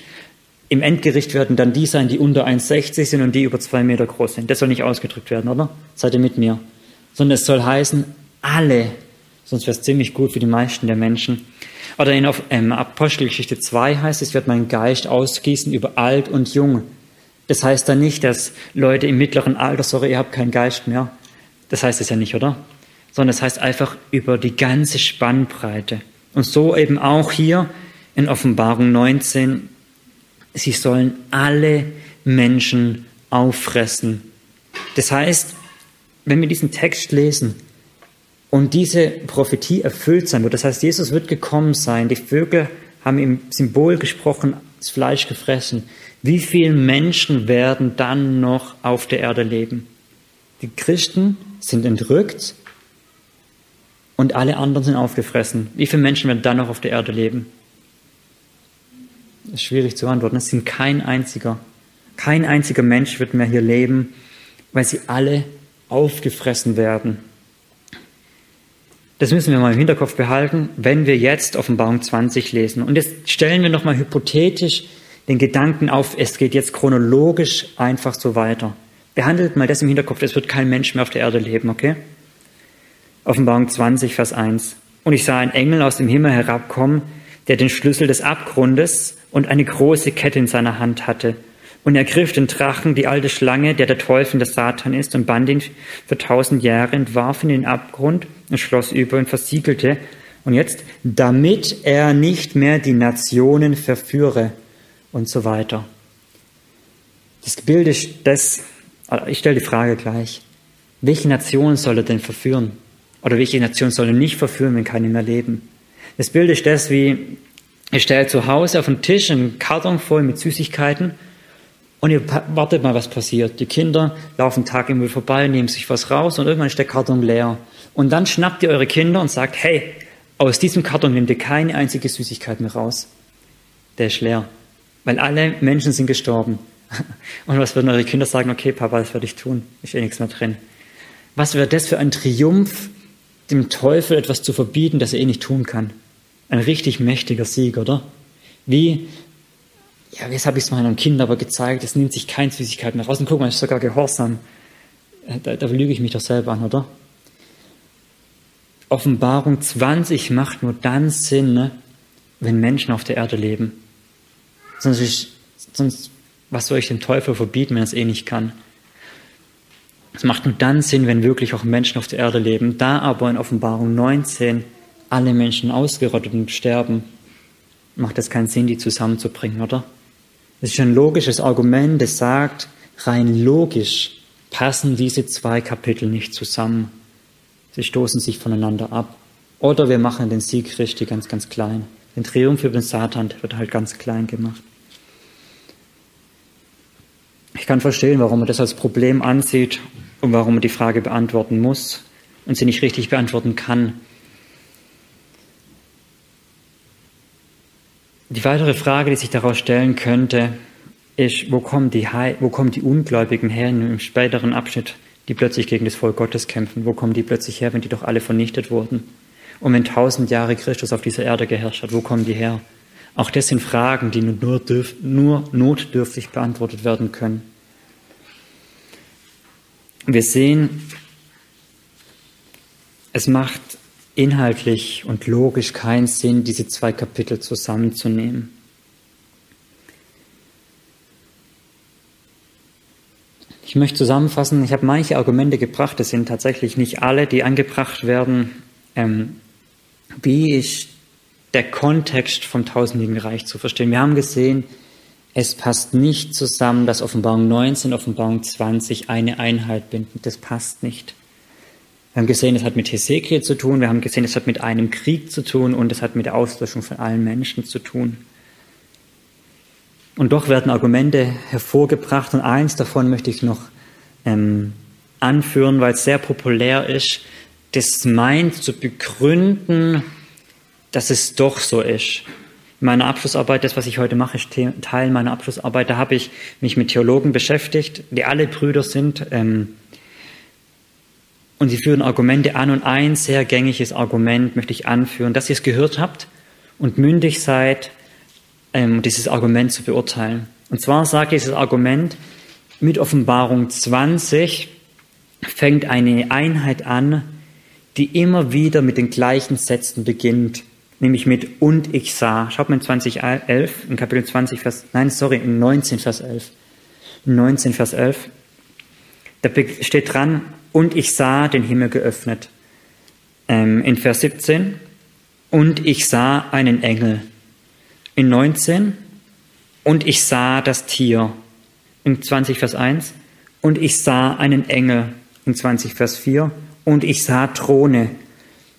im Endgericht werden dann die sein, die unter 1,60 sind und die über zwei Meter groß sind. Das soll nicht ausgedrückt werden, oder? Seid ihr mit mir? Sondern es soll heißen, alle. Sonst wäre es ziemlich gut für die meisten der Menschen. Oder in ähm, Apostelgeschichte 2 heißt es, wird mein Geist ausgießen über alt und jung. Das heißt dann nicht, dass Leute im mittleren Alter, sorry, ihr habt keinen Geist mehr. Das heißt es ja nicht, oder? Sondern es das heißt einfach über die ganze Spannbreite. Und so eben auch hier in Offenbarung 19, sie sollen alle Menschen auffressen. Das heißt, wenn wir diesen Text lesen und diese Prophetie erfüllt sein wird, das heißt, Jesus wird gekommen sein, die Vögel haben im Symbol gesprochen, das Fleisch gefressen. Wie viele Menschen werden dann noch auf der Erde leben? Die Christen sind entrückt und alle anderen sind aufgefressen. Wie viele Menschen werden dann noch auf der Erde leben? ist schwierig zu antworten. Es sind kein einziger. Kein einziger Mensch wird mehr hier leben, weil sie alle aufgefressen werden. Das müssen wir mal im Hinterkopf behalten, wenn wir jetzt Offenbarung 20 lesen. Und jetzt stellen wir nochmal hypothetisch den Gedanken auf, es geht jetzt chronologisch einfach so weiter. Behandelt mal das im Hinterkopf, es wird kein Mensch mehr auf der Erde leben, okay? Offenbarung 20, Vers 1. Und ich sah einen Engel aus dem Himmel herabkommen, der den Schlüssel des Abgrundes und eine große Kette in seiner Hand hatte. Und er griff den Drachen, die alte Schlange, der der Teufel der Satan ist, und band ihn für tausend Jahre und warf ihn in den Abgrund und schloss über und versiegelte. Und jetzt, damit er nicht mehr die Nationen verführe und so weiter. Das Bild ist das, ich stelle die Frage gleich. Welche Nation soll er denn verführen? Oder welche Nation soll er nicht verführen, wenn keine mehr leben? Das Bild ist das, wie ihr stellt zu Hause auf den Tisch einen Karton voll mit Süßigkeiten und ihr wartet mal, was passiert. Die Kinder laufen Tag im Müll vorbei, nehmen sich was raus und irgendwann ist der Karton leer. Und dann schnappt ihr eure Kinder und sagt, hey, aus diesem Karton nehmt ihr keine einzige Süßigkeit mehr raus. Der ist leer. Weil alle Menschen sind gestorben. (laughs) Und was würden eure Kinder sagen? Okay, Papa, das werde ich tun. Ist eh nichts mehr drin. Was wäre das für ein Triumph, dem Teufel etwas zu verbieten, das er eh nicht tun kann? Ein richtig mächtiger Sieg, oder? Wie, ja, jetzt habe ich es meinen Kindern aber gezeigt, es nimmt sich kein Süßigkeit mehr raus. Und guck mal, ist sogar gehorsam. Äh, da, da lüge ich mich doch selber an, oder? Offenbarung 20 macht nur dann Sinn, ne, wenn Menschen auf der Erde leben. Sonst, ist, sonst, was soll ich dem Teufel verbieten, wenn er es eh nicht kann? Es macht nur dann Sinn, wenn wirklich auch Menschen auf der Erde leben. Da aber in Offenbarung 19 alle Menschen ausgerottet und sterben, macht es keinen Sinn, die zusammenzubringen, oder? Das ist ein logisches Argument, das sagt, rein logisch passen diese zwei Kapitel nicht zusammen. Sie stoßen sich voneinander ab. Oder wir machen den Sieg Christi ganz, ganz klein. Den Triumph über den Satan wird halt ganz klein gemacht. Ich kann verstehen, warum man das als Problem ansieht und warum man die Frage beantworten muss und sie nicht richtig beantworten kann. Die weitere Frage, die sich daraus stellen könnte, ist, wo kommen die, wo kommen die Ungläubigen her im späteren Abschnitt die plötzlich gegen das Volk Gottes kämpfen. Wo kommen die plötzlich her, wenn die doch alle vernichtet wurden? Und wenn tausend Jahre Christus auf dieser Erde geherrscht hat, wo kommen die her? Auch das sind Fragen, die nur, dürf, nur notdürftig beantwortet werden können. Wir sehen, es macht inhaltlich und logisch keinen Sinn, diese zwei Kapitel zusammenzunehmen. Ich möchte zusammenfassen, ich habe manche Argumente gebracht, das sind tatsächlich nicht alle, die angebracht werden. Ähm, wie ist der Kontext vom tausendjährigen Reich zu verstehen? Wir haben gesehen, es passt nicht zusammen, dass Offenbarung 19, Offenbarung 20 eine Einheit binden. Das passt nicht. Wir haben gesehen, es hat mit Hesekiel zu tun, wir haben gesehen, es hat mit einem Krieg zu tun und es hat mit der Auslöschung von allen Menschen zu tun. Und doch werden Argumente hervorgebracht und eins davon möchte ich noch ähm, anführen, weil es sehr populär ist. Das meint zu begründen, dass es doch so ist. In meiner Abschlussarbeit, das, was ich heute mache, ist Teil meiner Abschlussarbeit. Da habe ich mich mit Theologen beschäftigt, die alle Brüder sind. Ähm, und sie führen Argumente an. Und ein sehr gängiges Argument möchte ich anführen, dass ihr es gehört habt und mündig seid, ähm, dieses Argument zu beurteilen. Und zwar sagt dieses Argument, mit Offenbarung 20 fängt eine Einheit an, die immer wieder mit den gleichen Sätzen beginnt, nämlich mit und ich sah. Schaut mal in 2011, in Kapitel 20, Vers, nein, sorry, in 19, Vers 11. In 19, Vers 11, da steht dran, und ich sah den Himmel geöffnet. Ähm, in Vers 17, und ich sah einen Engel in 19, und ich sah das Tier. In 20 Vers 1, und ich sah einen Engel. In 20 Vers 4, und ich sah Throne.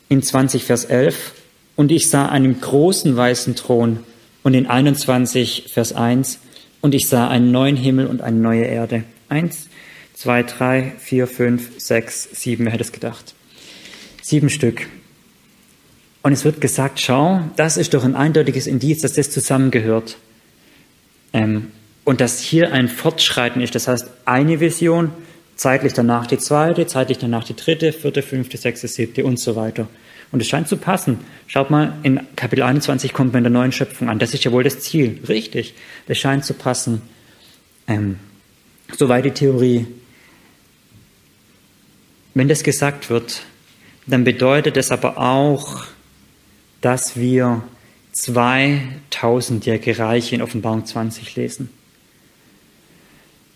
In 20 Vers 11, und ich sah einen großen weißen Thron. Und in 21 Vers 1, und ich sah einen neuen Himmel und eine neue Erde. Eins, zwei, drei, vier, fünf, sechs, sieben, wer hätte es gedacht? Sieben Stück. Und es wird gesagt, schau, das ist doch ein eindeutiges Indiz, dass das zusammengehört. Ähm, und dass hier ein Fortschreiten ist. Das heißt, eine Vision, zeitlich danach die zweite, zeitlich danach die dritte, vierte, fünfte, sechste, siebte und so weiter. Und es scheint zu passen. Schaut mal, in Kapitel 21 kommt man in der neuen Schöpfung an. Das ist ja wohl das Ziel. Richtig. Das scheint zu passen. Ähm, soweit die Theorie. Wenn das gesagt wird, dann bedeutet es aber auch, dass wir 2000-jährige Reiche in Offenbarung 20 lesen.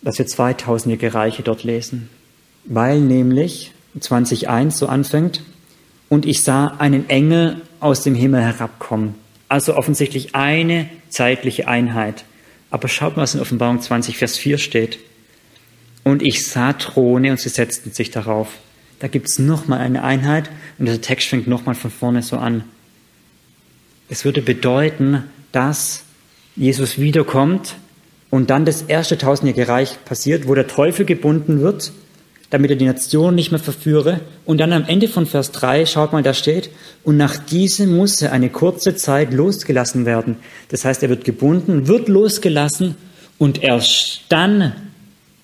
Dass wir 2000-jährige Reiche dort lesen. Weil nämlich 20.1 so anfängt, und ich sah einen Engel aus dem Himmel herabkommen. Also offensichtlich eine zeitliche Einheit. Aber schaut mal, was in Offenbarung 20, Vers 4 steht. Und ich sah Throne und sie setzten sich darauf. Da gibt es nochmal eine Einheit und der Text fängt nochmal von vorne so an. Es würde bedeuten, dass Jesus wiederkommt und dann das erste tausendjährige Reich passiert, wo der Teufel gebunden wird, damit er die Nation nicht mehr verführe. Und dann am Ende von Vers 3, schaut mal, da steht, und nach diesem muss er eine kurze Zeit losgelassen werden. Das heißt, er wird gebunden, wird losgelassen und erst dann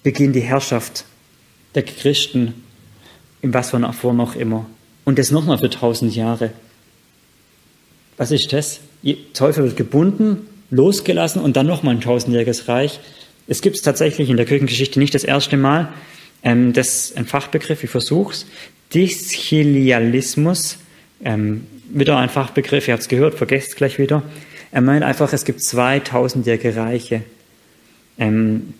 beginnt die Herrschaft der Christen, in was für einer Form auch immer. Und das nochmal für tausend Jahre. Was ist das? Der Teufel wird gebunden, losgelassen und dann nochmal ein tausendjähriges Reich. Es gibt es tatsächlich in der Kirchengeschichte nicht das erste Mal. Ähm, das ist ein Fachbegriff, ich versuch's. Dischilialismus, ähm, wieder ein Fachbegriff, ihr habt es gehört, vergesst es gleich wieder. Er meint einfach, es gibt zwei tausendjährige Reiche. Ähm,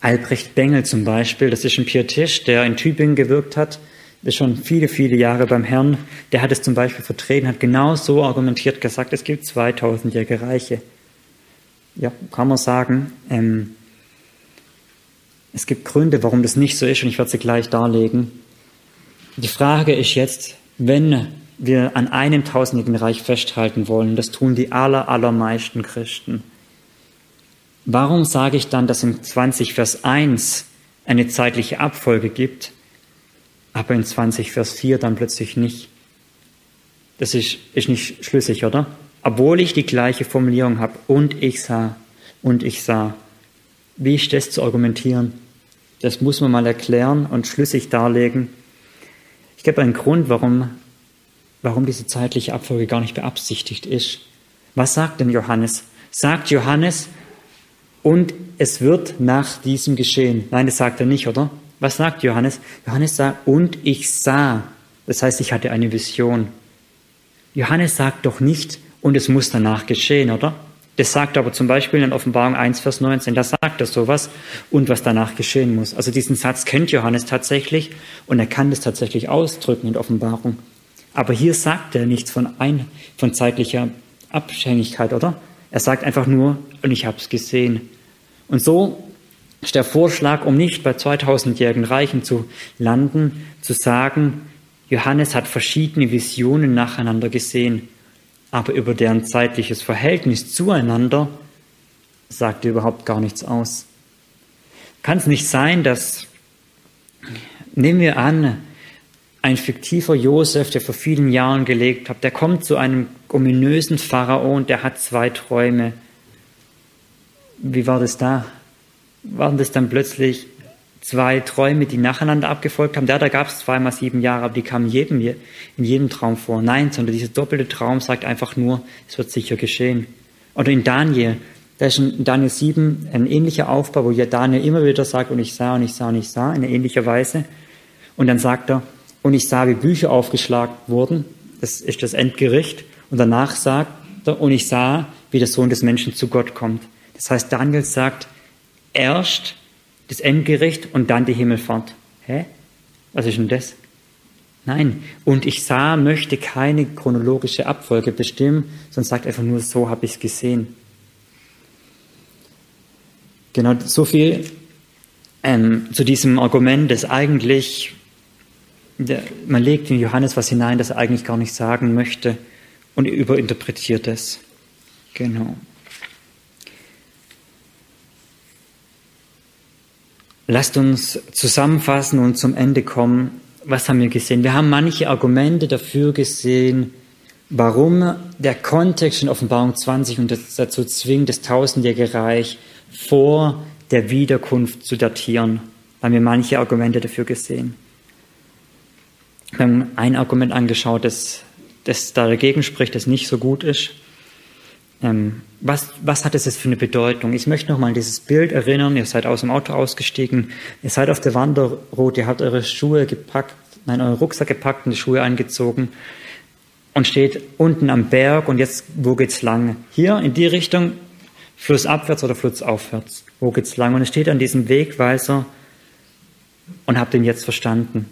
Albrecht Bengel zum Beispiel, das ist ein Pietist, der in Tübingen gewirkt hat, ist schon viele, viele Jahre beim Herrn, der hat es zum Beispiel vertreten, hat genau so argumentiert gesagt, es gibt 2000-jährige Reiche. Ja, kann man sagen. Ähm, es gibt Gründe, warum das nicht so ist und ich werde sie gleich darlegen. Die Frage ist jetzt, wenn wir an einem tausendjährigen Reich festhalten wollen, das tun die aller, allermeisten Christen, warum sage ich dann, dass in 20 Vers 1 eine zeitliche Abfolge gibt, aber in 20 Vers 4 dann plötzlich nicht. Das ist, ist nicht schlüssig, oder? Obwohl ich die gleiche Formulierung habe, und ich sah, und ich sah. Wie ist das zu argumentieren? Das muss man mal erklären und schlüssig darlegen. Ich gebe einen Grund, warum, warum diese zeitliche Abfolge gar nicht beabsichtigt ist. Was sagt denn Johannes? Sagt Johannes, und es wird nach diesem geschehen. Nein, das sagt er nicht, oder? Was sagt Johannes? Johannes sagt, und ich sah. Das heißt, ich hatte eine Vision. Johannes sagt doch nicht, und es muss danach geschehen, oder? Das sagt aber zum Beispiel in Offenbarung 1, Vers 19, da sagt er sowas und was danach geschehen muss. Also diesen Satz kennt Johannes tatsächlich und er kann das tatsächlich ausdrücken in Offenbarung. Aber hier sagt er nichts von, ein, von zeitlicher Abhängigkeit, oder? Er sagt einfach nur, und ich habe es gesehen. Und so ist der Vorschlag, um nicht bei 2000-jährigen Reichen zu landen, zu sagen, Johannes hat verschiedene Visionen nacheinander gesehen, aber über deren zeitliches Verhältnis zueinander sagt er überhaupt gar nichts aus. Kann es nicht sein, dass, nehmen wir an, ein fiktiver Josef, der vor vielen Jahren gelebt hat, der kommt zu einem ominösen Pharao und der hat zwei Träume. Wie war das da? Waren das dann plötzlich zwei Träume, die nacheinander abgefolgt haben. Ja, da gab es zweimal sieben Jahre, aber die kamen jedem, in jedem Traum vor. Nein, sondern dieser doppelte Traum sagt einfach nur, es wird sicher geschehen. Oder in Daniel, da ist in Daniel 7 ein ähnlicher Aufbau, wo ja Daniel immer wieder sagt, und ich sah, und ich sah, und ich sah, in ähnlicher Weise. Und dann sagt er, und ich sah, wie Bücher aufgeschlagen wurden. Das ist das Endgericht. Und danach sagt er, und ich sah, wie der Sohn des Menschen zu Gott kommt. Das heißt, Daniel sagt, erst das Endgericht und dann die Himmelfahrt. Hä? Was ist denn das? Nein, und ich sah, möchte keine chronologische Abfolge bestimmen, sondern sagt einfach nur, so habe ich es gesehen. Genau, so viel ähm, zu diesem Argument, dass eigentlich, der, man legt in Johannes was hinein, das er eigentlich gar nicht sagen möchte und überinterpretiert es. Genau. Lasst uns zusammenfassen und zum Ende kommen. Was haben wir gesehen? Wir haben manche Argumente dafür gesehen, warum der Kontext in Offenbarung 20 uns dazu zwingt, das tausendjährige Reich vor der Wiederkunft zu datieren. Da haben wir manche Argumente dafür gesehen. Wir haben ein Argument angeschaut, das, das dagegen spricht, das nicht so gut ist. Ähm, was, was hat es jetzt für eine Bedeutung? Ich möchte noch mal an dieses Bild erinnern. Ihr seid aus dem Auto ausgestiegen, ihr seid auf der Wanderroute, ihr habt eure Schuhe gepackt, nein, euren Rucksack gepackt und die Schuhe angezogen und steht unten am Berg und jetzt, wo geht's lang? Hier in die Richtung, flussabwärts oder flussaufwärts? Wo geht's lang? Und es steht an diesem Wegweiser und habt ihn jetzt verstanden.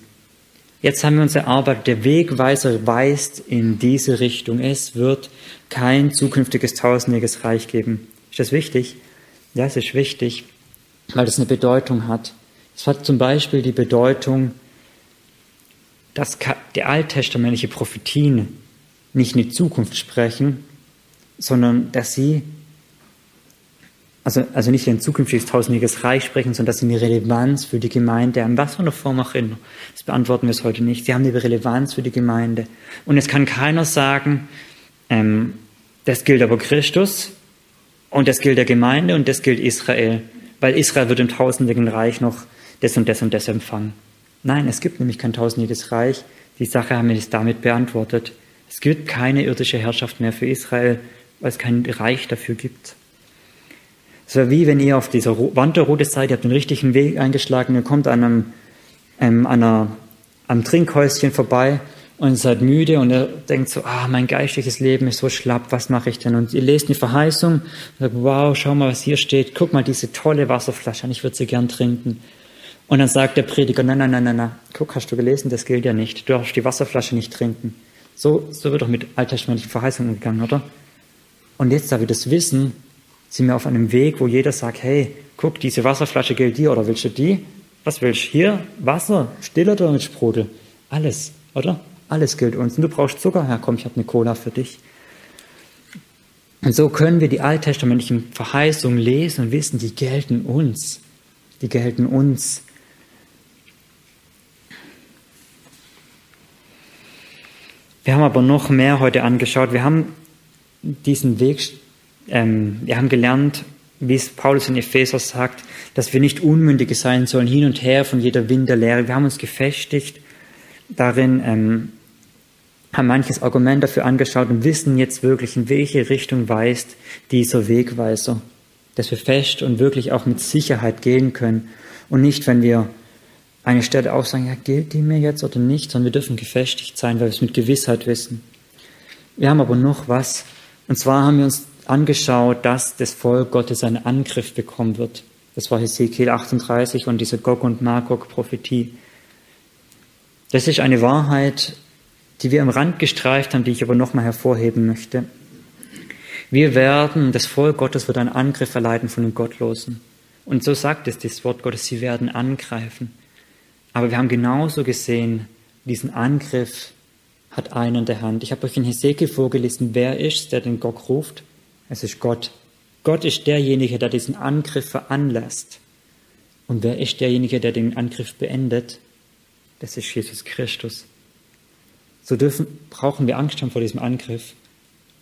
Jetzt haben wir uns erarbeitet, der Wegweiser weist in diese Richtung. Es wird kein zukünftiges tausendjähriges Reich geben. Ist das wichtig? Ja, es ist wichtig, weil das eine Bedeutung hat. Es hat zum Beispiel die Bedeutung, dass die alttestamentliche Prophetien nicht in die Zukunft sprechen, sondern dass sie also, also nicht ein zukünftiges tausendjähriges Reich sprechen, sondern dass sie eine Relevanz für die Gemeinde haben. Was von der Form auch immer. Das beantworten wir es heute nicht. Sie haben eine Relevanz für die Gemeinde. Und es kann keiner sagen, ähm, das gilt aber Christus und das gilt der Gemeinde und das gilt Israel, weil Israel wird im tausendjährigen Reich noch das und das und das empfangen. Nein, es gibt nämlich kein tausendjähriges Reich. Die Sache haben wir jetzt damit beantwortet. Es gibt keine irdische Herrschaft mehr für Israel, weil es kein Reich dafür gibt. Es wäre wie wenn ihr auf dieser Wanderroute seid, ihr habt den richtigen Weg eingeschlagen, ihr kommt an einem, ähm, einer, am Trinkhäuschen vorbei und seid müde und ihr denkt so, ah, mein geistliches Leben ist so schlapp, was mache ich denn? Und ihr lest eine Verheißung und sagt, wow, schau mal, was hier steht, guck mal diese tolle Wasserflasche an, ich würde sie gern trinken. Und dann sagt der Prediger, nein, nein, nein, nein, nein, guck, hast du gelesen, das gilt ja nicht, du darfst die Wasserflasche nicht trinken. So, so wird doch mit alttestamentlichen Verheißungen gegangen, oder? Und jetzt, da wir das wissen, sind wir auf einem Weg, wo jeder sagt, hey, guck, diese Wasserflasche gilt dir oder willst du die? Was willst du? Hier Wasser, still oder mit Sprudel? Alles, oder? Alles gilt uns. Und du brauchst Zucker? Ja, komm, ich habe eine Cola für dich. Und so können wir die alttestamentlichen Verheißungen lesen und wissen, die gelten uns. Die gelten uns. Wir haben aber noch mehr heute angeschaut. Wir haben diesen Weg ähm, wir haben gelernt, wie es Paulus in Epheser sagt, dass wir nicht Unmündige sein sollen, hin und her von jeder Wind der Lehre. Wir haben uns gefestigt darin, ähm, haben manches Argument dafür angeschaut und wissen jetzt wirklich, in welche Richtung weist dieser Wegweiser. Dass wir fest und wirklich auch mit Sicherheit gehen können und nicht, wenn wir eine Stelle auch sagen, ja, gilt die mir jetzt oder nicht, sondern wir dürfen gefestigt sein, weil wir es mit Gewissheit wissen. Wir haben aber noch was, und zwar haben wir uns angeschaut, dass das Volk Gottes einen Angriff bekommen wird. Das war Hesekiel 38 und diese Gog und Magog-Prophetie. Das ist eine Wahrheit, die wir am Rand gestreift haben, die ich aber nochmal hervorheben möchte. Wir werden, das Volk Gottes wird einen Angriff erleiden von den Gottlosen. Und so sagt es das Wort Gottes, sie werden angreifen. Aber wir haben genauso gesehen, diesen Angriff hat einer in der Hand. Ich habe euch in Hesekiel vorgelesen, wer ist, der den Gog ruft. Es ist Gott. Gott ist derjenige, der diesen Angriff veranlasst. Und wer ist derjenige, der den Angriff beendet? Das ist Jesus Christus. So dürfen, brauchen wir Angst haben vor diesem Angriff?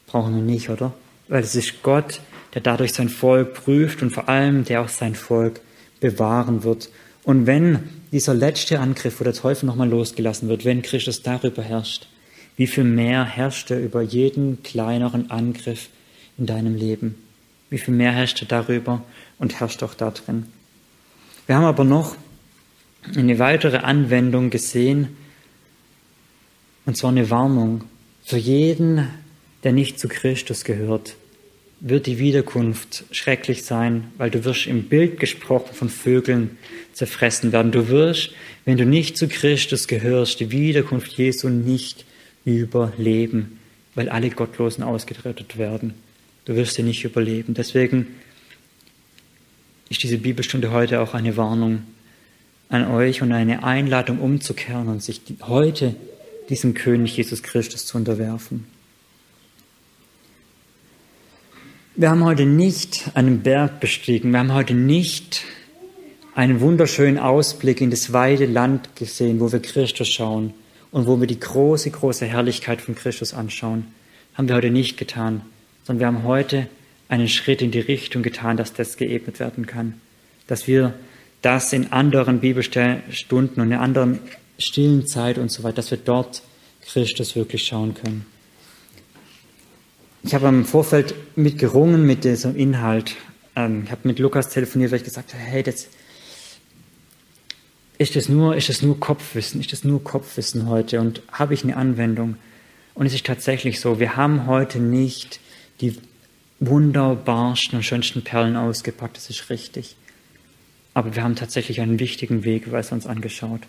Brauchen wir nicht, oder? Weil es ist Gott, der dadurch sein Volk prüft und vor allem der auch sein Volk bewahren wird. Und wenn dieser letzte Angriff, wo der Teufel nochmal losgelassen wird, wenn Christus darüber herrscht, wie viel mehr herrscht er über jeden kleineren Angriff in deinem Leben. Wie viel mehr herrscht er darüber und herrscht auch da drin. Wir haben aber noch eine weitere Anwendung gesehen, und zwar eine Warnung. Für jeden, der nicht zu Christus gehört, wird die Wiederkunft schrecklich sein, weil du wirst im Bild gesprochen von Vögeln zerfressen werden. Du wirst, wenn du nicht zu Christus gehörst, die Wiederkunft Jesu nicht überleben, weil alle Gottlosen ausgerettet werden. Du wirst sie nicht überleben. Deswegen ist diese Bibelstunde heute auch eine Warnung an euch und eine Einladung umzukehren und sich heute diesem König Jesus Christus zu unterwerfen. Wir haben heute nicht einen Berg bestiegen, wir haben heute nicht einen wunderschönen Ausblick in das weite Land gesehen, wo wir Christus schauen und wo wir die große, große Herrlichkeit von Christus anschauen. Haben wir heute nicht getan sondern wir haben heute einen Schritt in die Richtung getan, dass das geebnet werden kann. Dass wir das in anderen Bibelstunden und in anderen stillen Zeit und so weiter, dass wir dort Christus wirklich schauen können. Ich habe im Vorfeld mitgerungen mit diesem Inhalt. Ähm, ich habe mit Lukas telefoniert, weil ich gesagt habe, hey, das, ist es nur, ist es nur Kopfwissen, ist es nur Kopfwissen heute und habe ich eine Anwendung? Und es ist tatsächlich so, wir haben heute nicht die wunderbarsten und schönsten Perlen ausgepackt, das ist richtig. Aber wir haben tatsächlich einen wichtigen Weg, weil es uns angeschaut.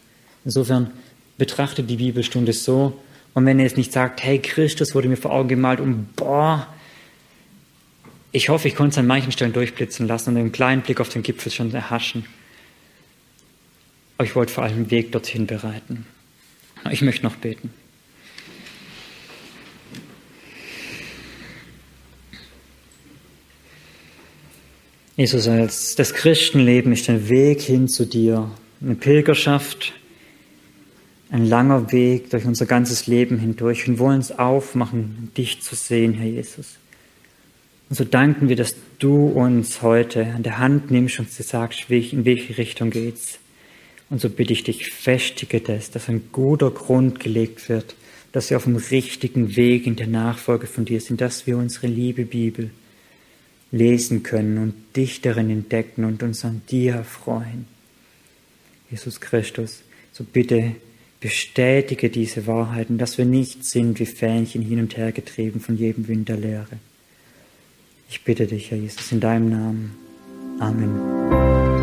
Insofern betrachtet die Bibelstunde so, und wenn ihr jetzt nicht sagt, hey, Christus wurde mir vor Augen gemalt und boah, ich hoffe, ich konnte es an manchen Stellen durchblitzen lassen und einen kleinen Blick auf den Gipfel schon erhaschen. Aber ich wollte vor allem den Weg dorthin bereiten. Ich möchte noch beten. Jesus, als das Christenleben ist ein Weg hin zu dir, eine Pilgerschaft, ein langer Weg durch unser ganzes Leben hindurch und wollen uns aufmachen, dich zu sehen, Herr Jesus. Und so danken wir, dass du uns heute an der Hand nimmst und sagst, in welche Richtung geht's. Und so bitte ich dich, festige das, dass ein guter Grund gelegt wird, dass wir auf dem richtigen Weg in der Nachfolge von dir sind, dass wir unsere liebe Bibel lesen können und dich darin entdecken und uns an dir erfreuen. Jesus Christus, so bitte bestätige diese Wahrheiten, dass wir nicht sind wie Fähnchen hin und her getrieben von jedem Wind der Lehre. Ich bitte dich, Herr Jesus, in deinem Namen. Amen.